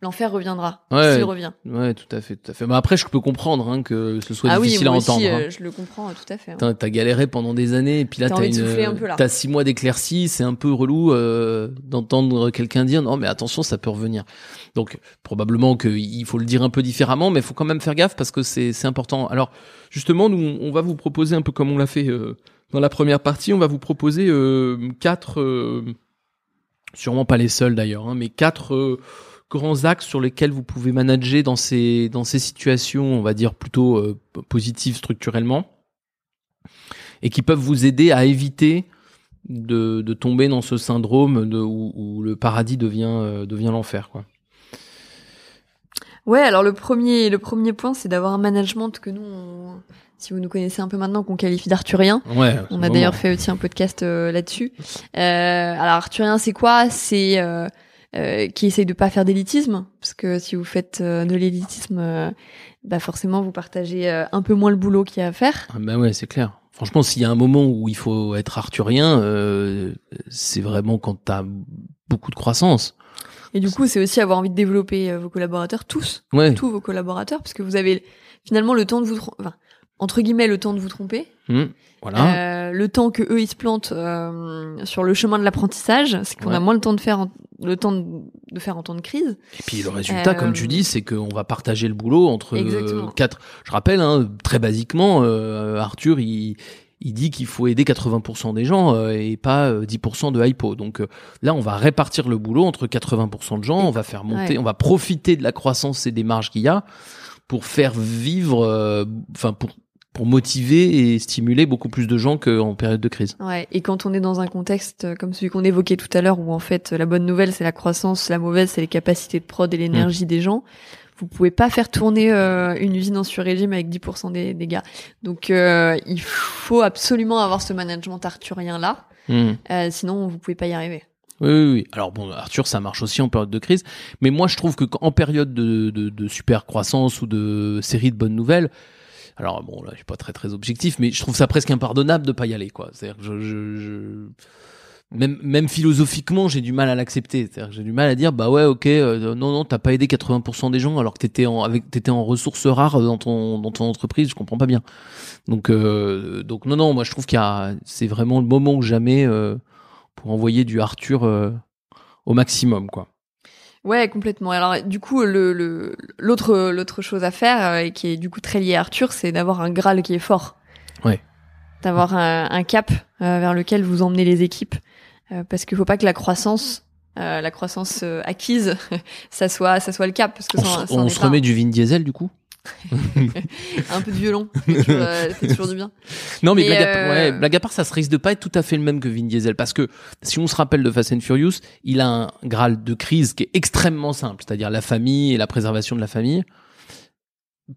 l'enfer reviendra Ouais. s'il revient. Ouais, tout à fait, tout à fait. Mais après, je peux comprendre hein, que ce soit ah oui, difficile moi à aussi, entendre. hein. euh, je le comprends tout à fait. hein. T'as galéré pendant des années et puis là T'as une, t'as six mois d'éclaircie, c'est un peu relou euh, d'entendre quelqu'un dire non mais attention ça peut revenir. Donc probablement qu'il faut le dire un peu différemment, mais il faut quand même faire gaffe parce que c'est c'est important. Alors justement nous on va vous proposer un peu comme on l'a fait euh, dans la première partie, on va vous proposer euh, quatre, sûrement pas les seuls d'ailleurs, hein, mais quatre grands axes sur lesquels vous pouvez manager dans ces dans ces situations, on va dire plutôt euh, positives structurellement, et qui peuvent vous aider à éviter de, de tomber dans ce syndrome de, où, où le paradis devient euh, devient l'enfer quoi. Ouais, alors le premier, le premier point, c'est d'avoir un management que nous, on- si vous nous connaissez un peu maintenant, qu'on qualifie d'arthurien. Ouais, On a d'ailleurs fait aussi un podcast euh, là-dessus. Alors arthurien, c'est quoi? C'est euh, qui essaye de pas faire d'élitisme, parce que si vous faites euh, de l'élitisme, euh, bah forcément vous partagez un peu moins le boulot qu'il y a à faire. Ah bah ouais, c'est clair. Franchement, s'il y a un moment où il faut être arthurien, euh, c'est vraiment quand t'as beaucoup de croissance. Et du coup, c'est aussi avoir envie de développer vos collaborateurs tous, Ouais. tous vos collaborateurs, parce que vous avez finalement le temps de vous, enfin, entre guillemets, le temps de vous tromper. Hmm, voilà. Euh, le temps que eux ils se plantent euh, sur le chemin de l'apprentissage, c'est qu'on Ouais. a moins le temps de faire en- le temps de, de faire en temps de crise. Et puis le résultat, Euh, comme tu dis, c'est qu'on va partager le boulot entre euh, Exactement. quatre. Je rappelle, hein, très basiquement, euh, Arthur, il, il dit qu'il faut aider 80% des gens euh, et pas euh, 10% de hypo. Donc euh, là, on va répartir le boulot entre 80% de gens. On va faire monter, Ouais. on va profiter de la croissance et des marges qu'il y a pour faire vivre, euh, enfin pour pour motiver et stimuler beaucoup plus de gens qu'en période de crise. Ouais. Et quand on est dans un contexte euh, comme celui qu'on évoquait tout à l'heure, où en fait la bonne nouvelle c'est la croissance, la mauvaise c'est les capacités de prod et l'énergie Mm. des gens. Vous pouvez pas faire tourner euh, une usine en sur-régime avec 10% des, des gars. Donc euh, il faut absolument avoir ce management arthurien là, euh, sinon vous pouvez pas y arriver. Oui, oui, oui. Alors bon, Arthur, ça marche aussi en période de crise, mais moi je trouve que en période de, de, de super croissance ou de série de bonnes nouvelles, alors bon là, je suis pas très très objectif, mais je trouve ça presque impardonnable de pas y aller, quoi. C'est-à-dire je, je, je- même même philosophiquement, j'ai du mal à l'accepter. C'est-à-dire que j'ai du mal à dire bah ouais, ok, euh, non non, t'as pas aidé 80% des gens alors que t'étais en avec t'étais en ressources rares dans ton dans ton entreprise, je comprends pas bien. Donc euh, donc non non, moi je trouve qu'il y a c'est vraiment le moment ou jamais. euh, pour envoyer du Arthur euh, au maximum, quoi. Ouais, complètement. Alors, du coup, le le- l'autre l'autre chose à faire euh, et qui est du coup très lié à Arthur, c'est d'avoir un Graal qui est fort. Ouais. D'avoir un, un cap euh, vers lequel vous emmenez les équipes, Euh, parce qu'il faut pas que la croissance, euh, la croissance acquise, ça soit ça soit le cap, parce que On, ça, se- ça on remet du Vin Diesel, du coup? un peu de violon, c'est toujours, euh, du bien. Non, mais, Mais, blague, à, euh, ouais, blague à part, ça se risque de pas être tout à fait le même que Vin Diesel. Parce que si on se rappelle de Fast and Furious, il a un graal de crise qui est extrêmement simple, c'est-à-dire la famille et la préservation de la famille.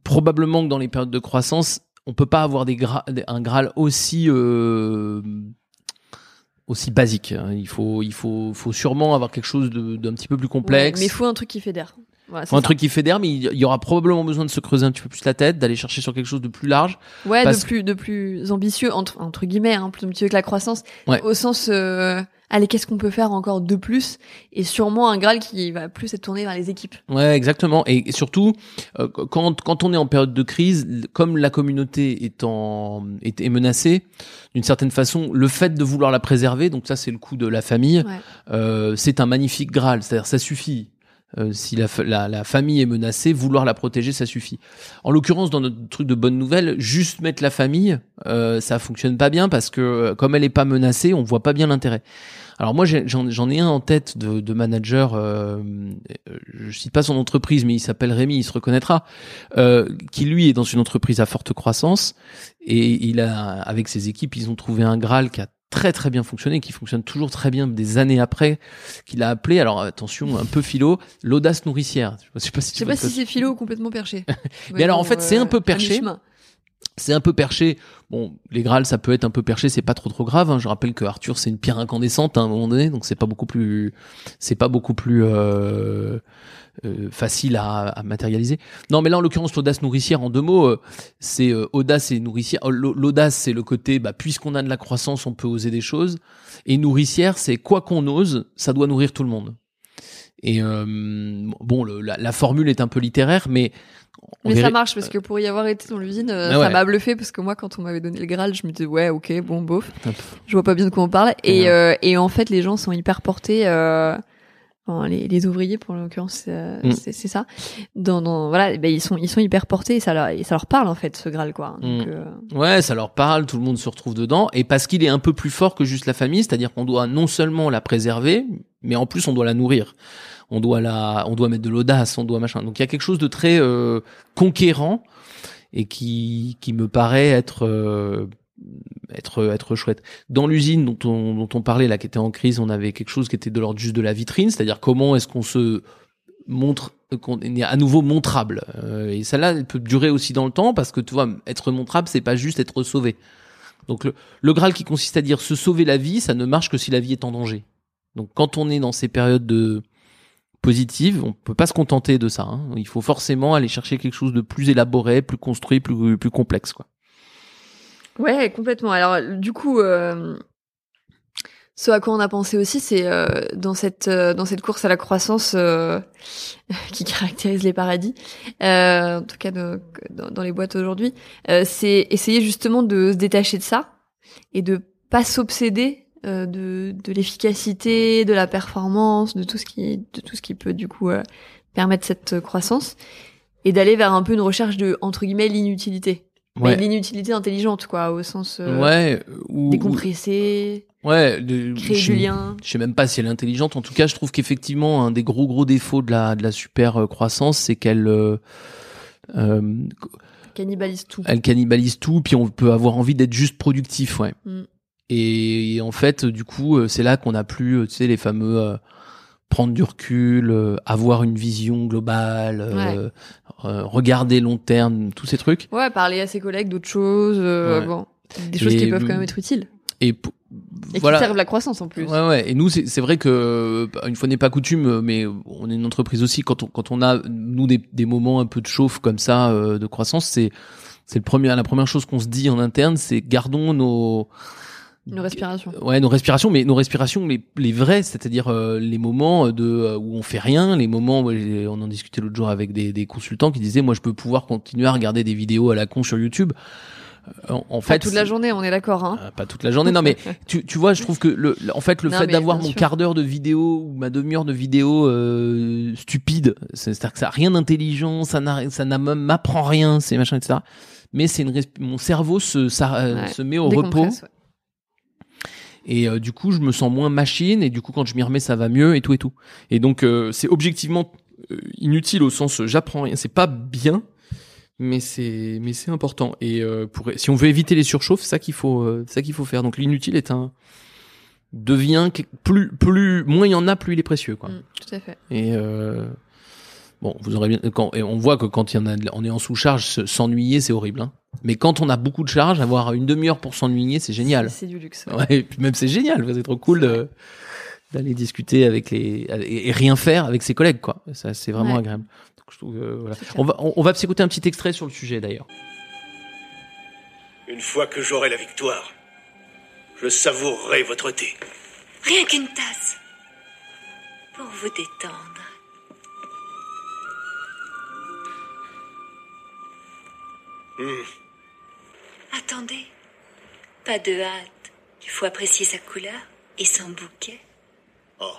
Probablement que dans les périodes de croissance, on peut pas avoir des gra- des- un graal aussi euh, aussi basique. hein. Il faut il faut faut sûrement avoir quelque chose d'un petit peu plus complexe. Ouais, mais il faut un truc qui fédère. Un ça. truc qui fédère, mais il y aura probablement besoin de se creuser un petit peu plus la tête, d'aller chercher sur quelque chose de plus large. Ouais, Parce de plus de plus ambitieux entre entre guillemets, hein, plus ambitieux que la croissance, Ouais. au sens euh, allez qu'est-ce qu'on peut faire encore de plus? Et sûrement un Graal qui va plus être tourné vers les équipes. Ouais, exactement. Et surtout, euh, quand, quand on est en période de crise, comme la communauté est, en, est, est menacée, d'une certaine façon, le fait de vouloir la préserver, donc ça c'est le coup de la famille, Ouais. euh, c'est un magnifique Graal. C'est-à-dire ça suffit. Euh, si la, la, la famille est menacée, vouloir la protéger, ça suffit. En l'occurrence, dans notre truc de bonne nouvelle, juste mettre la famille, euh, ça fonctionne pas bien parce que euh, comme elle est pas menacée, on voit pas bien l'intérêt. Alors moi, j'en ai un en tête de, de manager. Euh, euh, je cite pas son entreprise, mais il s'appelle Rémi, il se reconnaîtra. euh, qui lui est dans une entreprise à forte croissance et il a, avec ses équipes, ils ont trouvé un Graal qui a très très bien fonctionné, qui fonctionne toujours très bien des années après, qu'il a appelé, alors attention, un peu philo, l'audace nourricière. Je sais pas si Je sais pas si c'est philo ou complètement perché. Mais alors, en fait, c'est un peu perché. C'est un peu perché. Bon, les Graals, ça peut être un peu perché, c'est pas trop trop grave. hein. Je rappelle que Arthur, c'est une pierre incandescente hein, à un moment donné, donc c'est pas beaucoup plus, c'est pas beaucoup plus euh, euh, facile à, matérialiser. Non, mais là, en l'occurrence, l'audace nourricière, en deux mots, euh, c'est audace et nourricière. L'au- L'audace, c'est le côté, bah, puisqu'on a de la croissance, on peut oser des choses. Et nourricière, c'est quoi qu'on ose, ça doit nourrir tout le monde. Et euh, bon, le- la, la formule est un peu littéraire, mais Mais ça marche parce que pour y avoir été dans l'usine, euh, Ah ça m'a bluffé parce que moi, quand on m'avait donné le Graal, je me disais ouais, ok, bon, bof. Je vois pas bien de quoi on parle. Et, euh, et en fait, les gens sont hyper portés. Euh, enfin, les, les ouvriers, pour l'occurrence, euh, Mm. c'est ça. Dans, dans voilà, ben, ils sont ils sont hyper portés et ça leur et ça leur parle en fait ce Graal quoi. Donc, Mm. euh, Ouais, ça leur parle, tout le monde se retrouve dedans, et parce qu'il est un peu plus fort que juste la famille, c'est-à-dire qu'on doit non seulement la préserver, mais en plus on doit la nourrir. On doit la, on doit mettre de l'audace, on doit machin. Donc il y a quelque chose de très euh, conquérant et qui qui me paraît être euh, être être chouette. Dans l'usine dont on dont on parlait là, qui était en crise, on avait quelque chose qui était de l'ordre juste de la vitrine, c'est-à-dire comment est-ce qu'on se montre qu'on est à nouveau montrable Euh, et celle-là elle peut durer aussi dans le temps parce que tu vois être montrable c'est pas juste être sauvé donc le, le graal qui consiste à dire se sauver la vie ça ne marche que si la vie est en danger donc quand on est dans ces périodes de positives on peut pas se contenter de ça hein. il faut forcément aller chercher quelque chose de plus élaboré plus construit plus plus complexe quoi Ouais, complètement. Alors, du coup, euh, ce à quoi on a pensé aussi, c'est euh, dans cette euh, dans cette course à la croissance euh, qui caractérise les paradis, euh, en tout cas dans, dans les boîtes aujourd'hui, euh, c'est essayer justement de se détacher de ça et de pas s'obséder euh, de de l'efficacité, de la performance, de tout ce qui de tout ce qui peut du coup euh, permettre cette croissance et d'aller vers un peu une recherche de entre guillemets l'inutilité. Ouais. Mais l'inutilité intelligente, quoi, au sens euh, ouais ou, décompresser, Ouais, de- créer je- du lien. Je sais même pas si elle est intelligente. En tout cas, je trouve qu'effectivement, un des gros gros défauts de la de la super euh, croissance, c'est qu'elle euh, euh, cannibalise tout. elle cannibalise tout, puis on peut avoir envie d'être juste productif, ouais. Mm. Et, en fait, du coup, euh, c'est là qu'on a plus, euh, tu sais, les fameux euh, prendre du recul, euh, avoir une vision globale, regarder long terme, tous ces trucs. Ouais, parler à ses collègues d'autres choses, Ouais. bon, des choses Et, qui peuvent quand même être utiles Et, voilà. qui servent la croissance en plus. Ouais, ouais. Et nous, c'est vrai que une fois n'est pas coutume, mais on est une entreprise aussi. Quand on quand on a nous des, des moments un peu de chauffe comme ça euh, de croissance, c'est c'est le premier la première chose qu'on se dit en interne, c'est gardons nos Une respiration. ouais nos respirations, mais nos respirations les les vraies, c'est-à-dire euh, les moments de euh, où on fait rien, les moments où on en discutait l'autre jour avec des des consultants qui disaient moi je peux pouvoir continuer à regarder des vidéos à la con sur YouTube. Euh, En, en Pas fait, toute la journée, on est d'accord, hein. euh, pas toute la journée. Non, mais tu, tu vois, je trouve que le, en fait, le Non, fait d'avoir mon sûr. quart d'heure de vidéo ou ma demi-heure de vidéo euh, stupide, c'est- c'est-à-dire que ça a rien d'intelligent, ça n'a, ça n'a même m'apprend rien, c'est machin, etc. Mais c'est une, mon cerveau se, ça, Ouais. se met au repos. Ouais. Et euh, du coup, je me sens moins machine et du coup, quand je m'y remets, ça va mieux et tout et tout. Et donc, euh, c'est objectivement euh, inutile au sens j'apprends rien. C'est pas bien, mais c'est mais c'est important. Et euh, pour si on veut éviter les surchauffes, ça qu'il faut euh, ça qu'il faut faire. Donc l'inutile est un devient plus plus moins il y en a, plus il est précieux quoi. Mm, tout à fait. Et euh, bon, vous aurez bien quand et on voit que quand il y en a, on est en sous-charge, se- s'ennuyer c'est horrible. Hein. Mais quand on a beaucoup de charges, avoir une demi-heure pour s'ennuyer, c'est génial. C'est du luxe. ouais. Ouais, et puis même c'est génial, c'est trop cool d'aller discuter avec les et et rien faire avec ses collègues quoi. Ça c'est vraiment Ouais. agréable. Donc, je trouve, euh, voilà. On va on, on va s'écouter un petit extrait sur le sujet d'ailleurs. Une fois que j'aurai la victoire, je savourerai votre thé. Rien qu'une tasse. Pour vous détendre. Hmm. Attendez. Pas de hâte. Il faut apprécier sa couleur et son bouquet. Oh.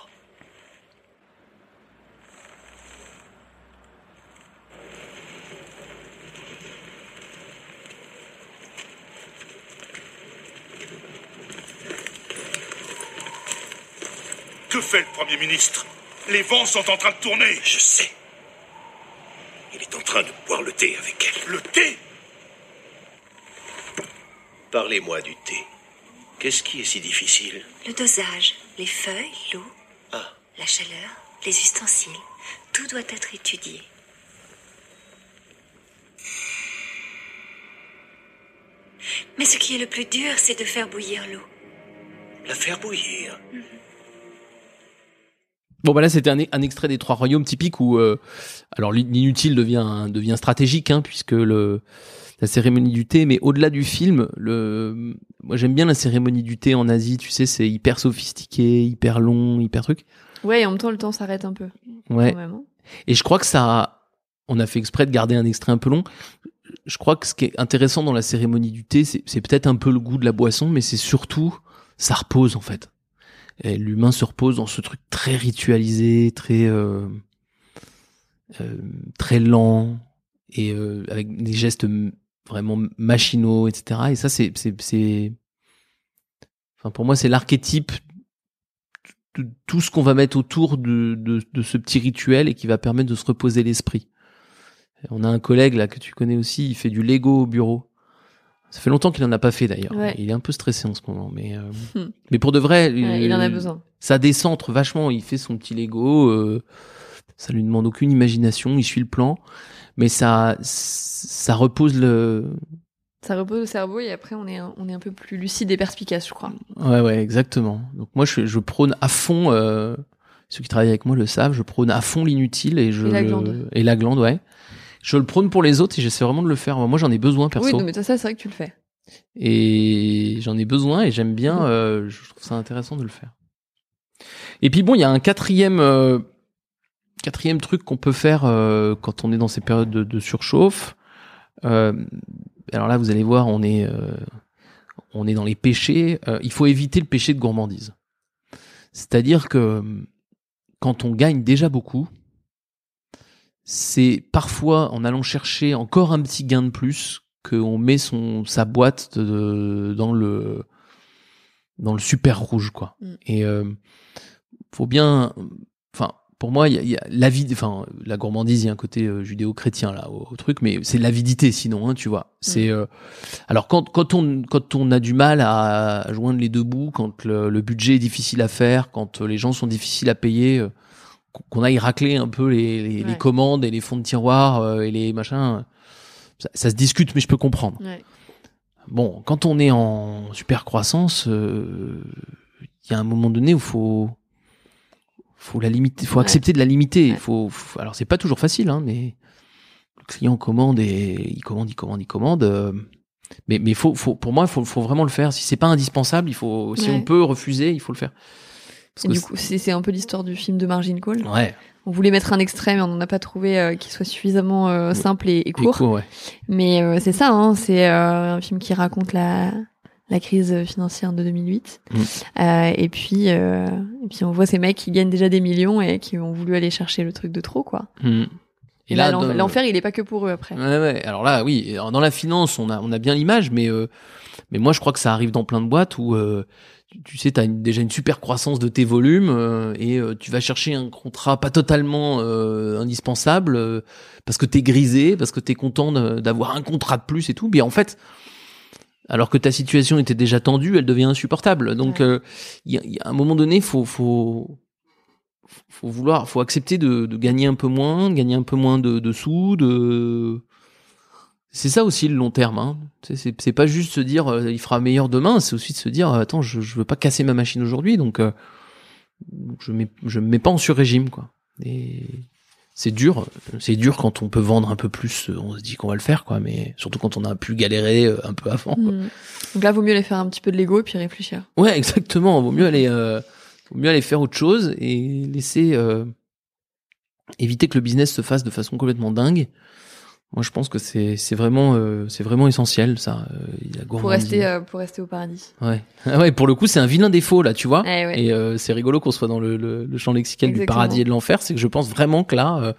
Que fait le Premier ministre? Les vents sont en train de tourner. Je sais. Il est en train de boire le thé avec elle. Le thé? Parlez-moi du thé. Qu'est-ce qui est si difficile? Le dosage, les feuilles, l'eau, Ah, la chaleur, les ustensiles. Tout doit être étudié. Mais ce qui est le plus dur, c'est de faire bouillir l'eau. la faire bouillir? Bon bah là c'était un, un extrait des Trois Royaumes typique où euh, alors l'inutile devient devient stratégique hein, puisque le la cérémonie du thé mais au-delà du film le moi j'aime bien la cérémonie du thé en Asie tu sais c'est hyper sophistiqué hyper long hyper truc Ouais, et en même temps, le temps s'arrête un peu. Ouais. Quand même. Et je crois que ça, on a fait exprès de garder un extrait un peu long. Je crois que ce qui est intéressant dans la cérémonie du thé, c'est c'est peut-être un peu le goût de la boisson, mais c'est surtout, ça repose en fait. Et L'humain se repose dans ce truc très ritualisé, très euh, euh, très lent et euh, avec des gestes vraiment machinaux, etc. Et ça, c'est c'est c'est, enfin pour moi, c'est l'archétype de tout ce qu'on va mettre autour de, de, de ce petit rituel et qui va permettre de se reposer l'esprit. On a un collègue là que tu connais aussi, il fait du Lego au bureau. Ça fait longtemps qu'il en a pas fait d'ailleurs. Ouais. Il est un peu stressé en ce moment, mais euh, Hmm. mais pour de vrai, Ouais, il en a euh, besoin. Ça décentre vachement. Il fait son petit Lego. euh, ça lui demande aucune imagination. Il suit le plan, mais ça ça repose le. Ça repose le cerveau et après, on est, un, on est un peu plus lucide et perspicace, je crois. Ouais ouais exactement. Donc moi je, je prône à fond. euh, ceux qui travaillent avec moi le savent. Je prône à fond l'inutile et je Et la glande. et la glande ouais. Je le prône pour les autres et j'essaie vraiment de le faire. Moi j'en ai besoin perso. Oui, non, mais ça, c'est vrai que tu le fais. et j'en ai besoin et j'aime bien. euh, je trouve ça intéressant de le faire. Et puis bon, il y a un quatrième euh, quatrième truc qu'on peut faire euh, quand on est dans ces périodes de, de surchauffe. Euh, alors là, vous allez voir, on est euh, on est dans les péchés. Euh, il faut éviter le péché de gourmandise. C'est-à-dire que quand on gagne déjà beaucoup, c'est parfois en allant chercher encore un petit gain de plus qu'on met son sa boîte de- dans le dans le super rouge quoi. Mm. Et euh, faut bien, enfin pour moi il y a, il y a l'avid, enfin la gourmandise il y a un côté euh, judéo-chrétien là au, au truc, mais c'est l'avidité sinon hein, tu vois. C'est euh, alors quand quand on quand on a du mal à joindre les deux bouts, quand le, le budget est difficile à faire, quand euh, les gens sont difficiles à payer. Qu'on- aille racler un peu les, les, les Ouais. commandes et les fonds de tiroir euh, et les machins ça, ça se discute mais je peux comprendre Ouais. bon quand on est en super croissance euh, il y a un moment donné où faut faut la limiter faut Ouais. accepter de la limiter il faut, faut- alors c'est pas toujours facile hein mais le client commande et il commande il commande il commande euh, mais mais faut, faut pour moi faut, faut vraiment le faire si c'est pas indispensable il faut si Ouais. on peut refuser il faut le faire Parce Et que du coup, c'est un peu l'histoire du film de Margin Call. Ouais. On voulait mettre un extrait, mais on n'en a pas trouvé euh, qui soit suffisamment euh, simple et, et court. court, ouais. Mais euh, c'est ça, hein, c'est euh, un film qui raconte la, la crise financière de 2008. Mm. Et puis, et puis on voit ces mecs qui gagnent déjà des millions et qui ont voulu aller chercher le truc de trop, quoi. Hmm. Et là, l'enfer, il est pas que pour eux après. Ouais, ouais. Alors là, oui. Dans la finance, on a, on a bien l'image, mais, euh, mais moi, je crois que ça arrive dans plein de boîtes où, euh, tu, tu sais, t'as une- déjà une super croissance de tes volumes euh, et euh, tu vas chercher un contrat pas totalement euh, indispensable euh, parce que t'es grisé, parce que t'es content de- d'avoir un contrat de plus et tout. Mais en fait, alors que ta situation était déjà tendue, elle devient insupportable. Donc, il y, a, il y a un moment donné, faut, faut, faut vouloir, faut accepter de, de gagner un peu moins, de gagner un peu moins de, de sous, de. C'est ça aussi le long terme. Hein. C'est- pas juste se dire euh, il fera meilleur demain, c'est aussi de se dire euh, attends je, je veux pas casser ma machine aujourd'hui donc euh, je mets je me mets pas en sur régime quoi. Et c'est dur, c'est dur quand on peut vendre un peu plus, on se dit qu'on va le faire quoi, mais surtout quand on a pu galérer un peu avant. quoi. Mm. Donc là, vaut mieux aller faire un petit peu de Lego et puis réfléchir. Ouais, exactement. Vaut mieux aller, euh, vaut mieux aller faire autre chose et laisser euh, éviter que le business se fasse de façon complètement dingue. Moi, je pense que c'est c'est vraiment euh, c'est vraiment essentiel ça. euh, la Pour rester, euh, pour rester au paradis. Ouais. Ah ouais, pour le coup, c'est un vilain défaut là, tu vois. Eh ouais. Et euh, c'est rigolo qu'on soit dans le, le, le champ lexical du paradis et de l'enfer. C'est que je pense vraiment que là, euh,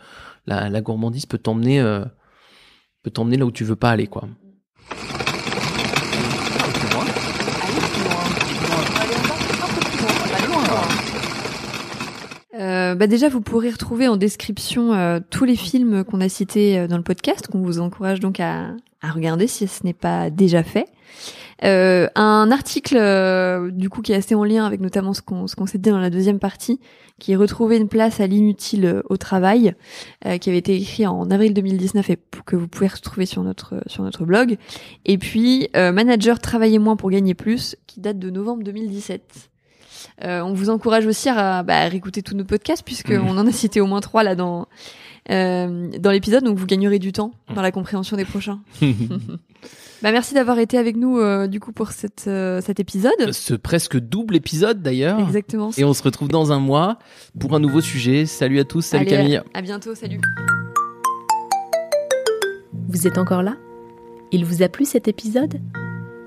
la, la gourmandise peut t'emmener euh, peut t'emmener là où tu veux pas aller, quoi. Euh, bah déjà, vous pourrez retrouver en description euh, tous les films qu'on a cités euh, dans le podcast, qu'on vous encourage donc à, à regarder si ce n'est pas déjà fait. Euh, un article euh, du coup qui est assez en lien avec notamment ce qu'on ce qu'on s'est dit dans la deuxième partie, qui est retrouver une place à l'inutile euh, au travail, euh, qui avait été écrit en avril 2019 et que vous pouvez retrouver sur notre sur notre blog. Et puis manager travailler moins pour gagner plus, qui date de novembre 2017. Euh, on vous encourage aussi à, bah, à réécouter tous nos podcasts puisqu'on on en a cité au moins trois là dans euh, dans l'épisode, donc vous gagnerez du temps dans la compréhension des prochains. bah merci d'avoir été avec nous euh, du coup pour cette euh, cet épisode. Ce presque double épisode d'ailleurs. Exactement. Et on se retrouve dans un mois pour un nouveau sujet. Salut à tous, salut Allez, Camille. À bientôt, salut. Vous êtes encore là? Il vous a plu cet épisode?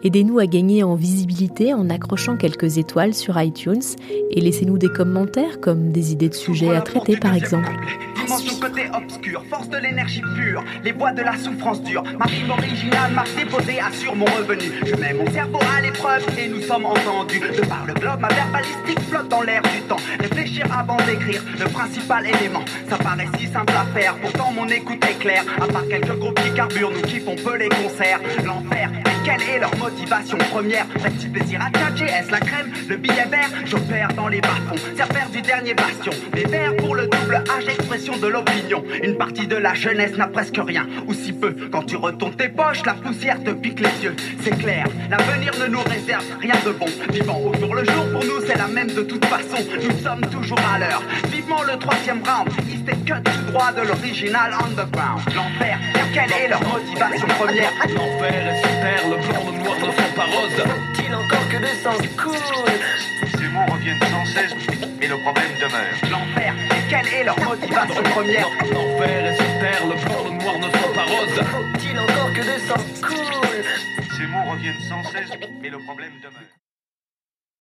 Aidez-nous à gagner en visibilité en accrochant quelques étoiles sur iTunes et laissez-nous des commentaires comme des idées de sujets à traiter par exemple. Dimension côté obscur, force de l'énergie pure, les voix de la souffrance dure. Ma rime originale, marque déposée assure mon revenu. Je mets mon cerveau à l'épreuve et nous sommes entendus. De par le globe, ma verbalistique flotte dans l'air du temps. Réfléchir avant d'écrire, le principal élément. Ça paraît si simple à faire, pourtant mon écoute est claire. À part quelques groupes qui carburent, nous kiffons peu les concerts. L'enfer, quelle est leur motivation première Petit plaisir à est-ce la crème? Le billet vert, j'opère dans les bas-fonds. Serveur du dernier bastion. Des verts pour le double H, expression de l'opinion. Une partie de la jeunesse n'a presque rien, ou si peu. Quand tu retournes tes poches, la poussière te pique les yeux. C'est clair, l'avenir ne nous réserve rien de bon. Vivant au jour le jour, pour nous c'est la même de toute façon. Nous sommes toujours à l'heure. Vivement le troisième round, East et cut tout droit de l'original underground. L'enfer, quelle est leur motivation première? L'enfer est sur terre, le blanc, le noir ne sont pas roses. Faut-il encore que des sens cool Ces mots reviennent sans cesse, mais le problème demeure. L'enfer, quelle est leur motivation première L'enfer est sur terre, le blanc, le noir ne sont pas roses. Faut-il encore que des sens cool Ces mots reviennent sans cesse, mais le problème demeure.